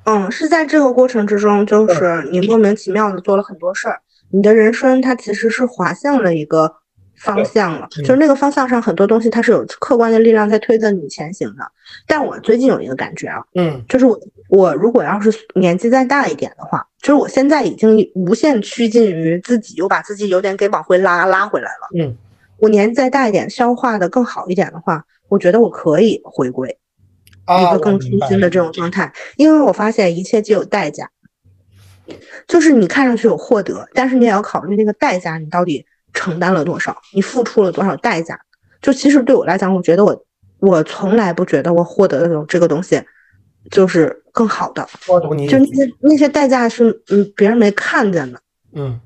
S1: 嗯，是在这个过程之中，就是你莫名其妙的做了很多事儿，你的人生它其实是滑向了一个。方向了，就是那个方向上很多东西它是有客观的力量在推着你前行的。但我最近有一个感觉啊，
S2: 嗯，
S1: 就是我我如果要是年纪再大一点的话，就是我现在已经无限趋近于自己又把自己有点给往回拉拉回来了。
S2: 嗯，
S1: 我年纪再大一点，消化的更好一点的话，我觉得我可以回归一个更初心的这种状态，因为我发现一切皆有代价，就是你看上去有获得，但是你也要考虑那个代价，你到底。承担了多少？你付出了多少代价？就其实对我来讲，我觉得我我从来不觉得我获得的这个东西就是更好的。
S2: 我懂你。
S1: 就那些那些代价是嗯别人没看见的。
S2: 嗯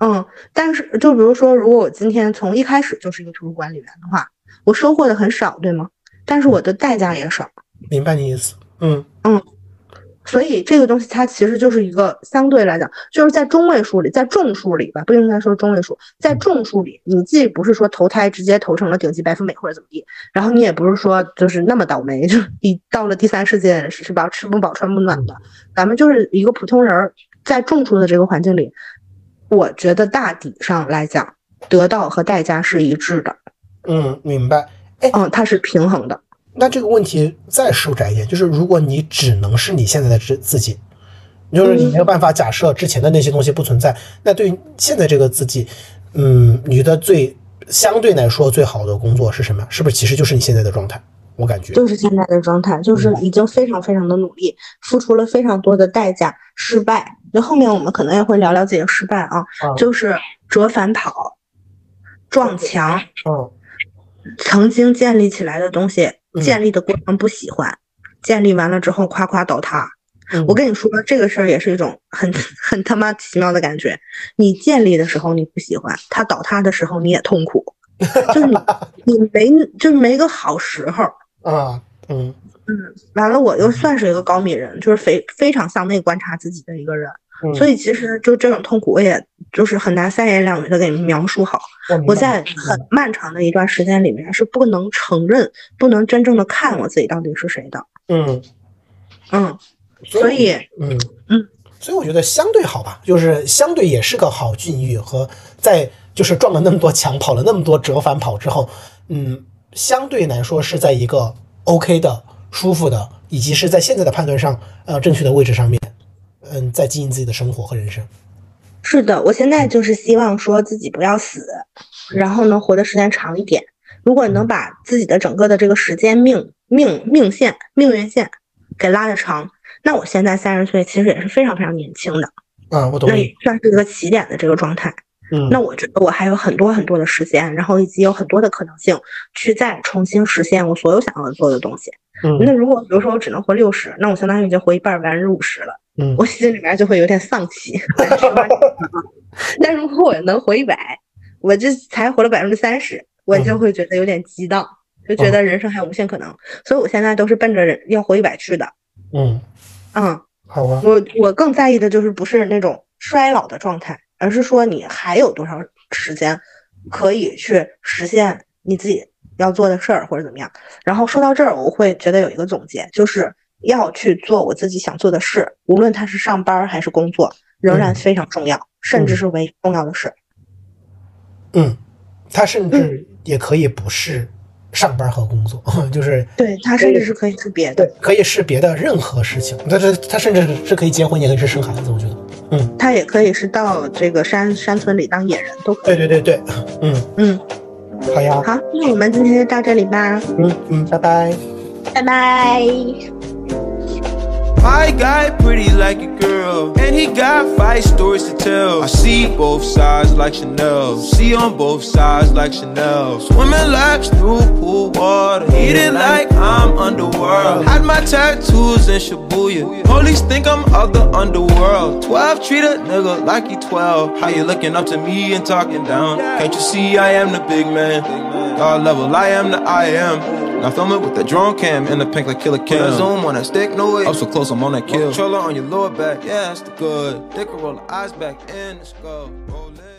S1: 嗯。但是就比如说，如果我今天从一开始就是一个图书管理员的话，我收获的很少，对吗？但是我的代价也少。
S2: 明白你意思。嗯
S1: 嗯。所以这个东西它其实就是一个相对来讲，就是在中位数里，在众数里吧，不应该说中位数，在众数里，你既不是说投胎直接投成了顶级白富美或者怎么地，然后你也不是说就是那么倒霉，就你到了第三世界是吧，吃不饱穿不暖的，咱们就是一个普通人，在众数的这个环境里，我觉得大体上来讲，得到和代价是一致的。
S2: 嗯，明白。
S1: 哎嗯，它是平衡的。
S2: 那这个问题再收窄一点，就是如果你只能是你现在的自自己，就是你没有办法假设之前的那些东西不存在，那对于现在这个自己，嗯，你的最相对来说最好的工作是什么？是不是其实就是你现在的状态？我感觉
S1: 就是现在的状态，就是已经非常非常的努力，付出了非常多的代价，失败。那后面我们可能也会聊聊自己的失败啊，就是折返跑、撞墙，
S2: 嗯，
S1: 曾经建立起来的东西。建立的过程不喜欢，建立完了之后夸夸倒塌。我跟你说，这个事儿也是一种很 很他妈奇妙的感觉。你建立的时候你不喜欢，它倒塌的时候你也痛苦，就是你你没就是没个好时候
S2: 啊。
S1: 嗯嗯，完了我又算是一个高敏人，就是非非常向内观察自己的一个人。所以其实就这种痛苦，我也就是很难三言两语的给你们描述好。我在很漫长的一段时间里面是不能承认、不能真正的看我自己到底是谁的。
S2: 嗯
S1: 嗯，所以
S2: 嗯嗯，所以我觉得相对好吧，就是相对也是个好境遇和在就是撞了那么多墙、跑了那么多折返跑之后，嗯，相对来说是在一个 OK 的、舒服的，以及是在现在的判断上呃正确的位置上面。嗯，在经营自己的生活和人生。
S1: 是的，我现在就是希望说自己不要死，然后能活的时间长一点。如果能把自己的整个的这个时间命命命线、命运线给拉的长，那我现在三十岁其实也是非常非常年轻的。
S2: 嗯，我懂。
S1: 那也算是一个起点的这个状态。
S2: 嗯，
S1: 那我觉得我还有很多很多的时间，然后以及有很多的可能性去再重新实现我所有想要做的东西。
S2: 嗯，
S1: 那如果比如说我只能活六十，那我相当于已经活一半，百分之五十了。
S2: 嗯，
S1: 我心里面就会有点丧气。但如果我能活一百，我这才活了百分之三十，我就会觉得有点激荡，就觉得人生还有无限可能。所以我现在都是奔着要活一百去的。
S2: 嗯
S1: 嗯，
S2: 好啊。
S1: 我我更在意的就是不是那种衰老的状态，而是说你还有多少时间可以去实现你自己要做的事儿或者怎么样。然后说到这儿，我会觉得有一个总结，就是。要去做我自己想做的事，无论他是上班还是工作，仍然非常重要，甚至是唯一重要的事。
S2: 嗯，他甚至也可以不是上班和工作，就是
S1: 对他甚至是可以是别的，
S2: 可以是别的任何事情。他是他甚至是可以结婚，也可以是生孩子。我觉得，嗯，
S1: 他也可以是到这个山山村里当野人，都可
S2: 以。对对对对，嗯
S1: 嗯，
S2: 好呀。
S1: 好，那我们今天就到这里吧。
S2: 嗯嗯，拜拜，
S1: 拜拜。
S3: My guy pretty like a girl, and he got five stories to tell. I see both sides like Chanel, see on both sides like Chanel. Swimming laps through pool water, eating like I'm underworld. Had my tattoos in Shibuya, police think I'm of the underworld. 12 treat a nigga like he 12. How you looking up to me and talking down? Can't you see I am the big man? God level, I am the I am. Now film it with the drone cam in the pink like killer cam. Zoom on that stick, no way. Up so close, I'm on that kill. Controller on your lower back, yeah, that's the good. Thicker roll the eyes back in the skull. Roll it.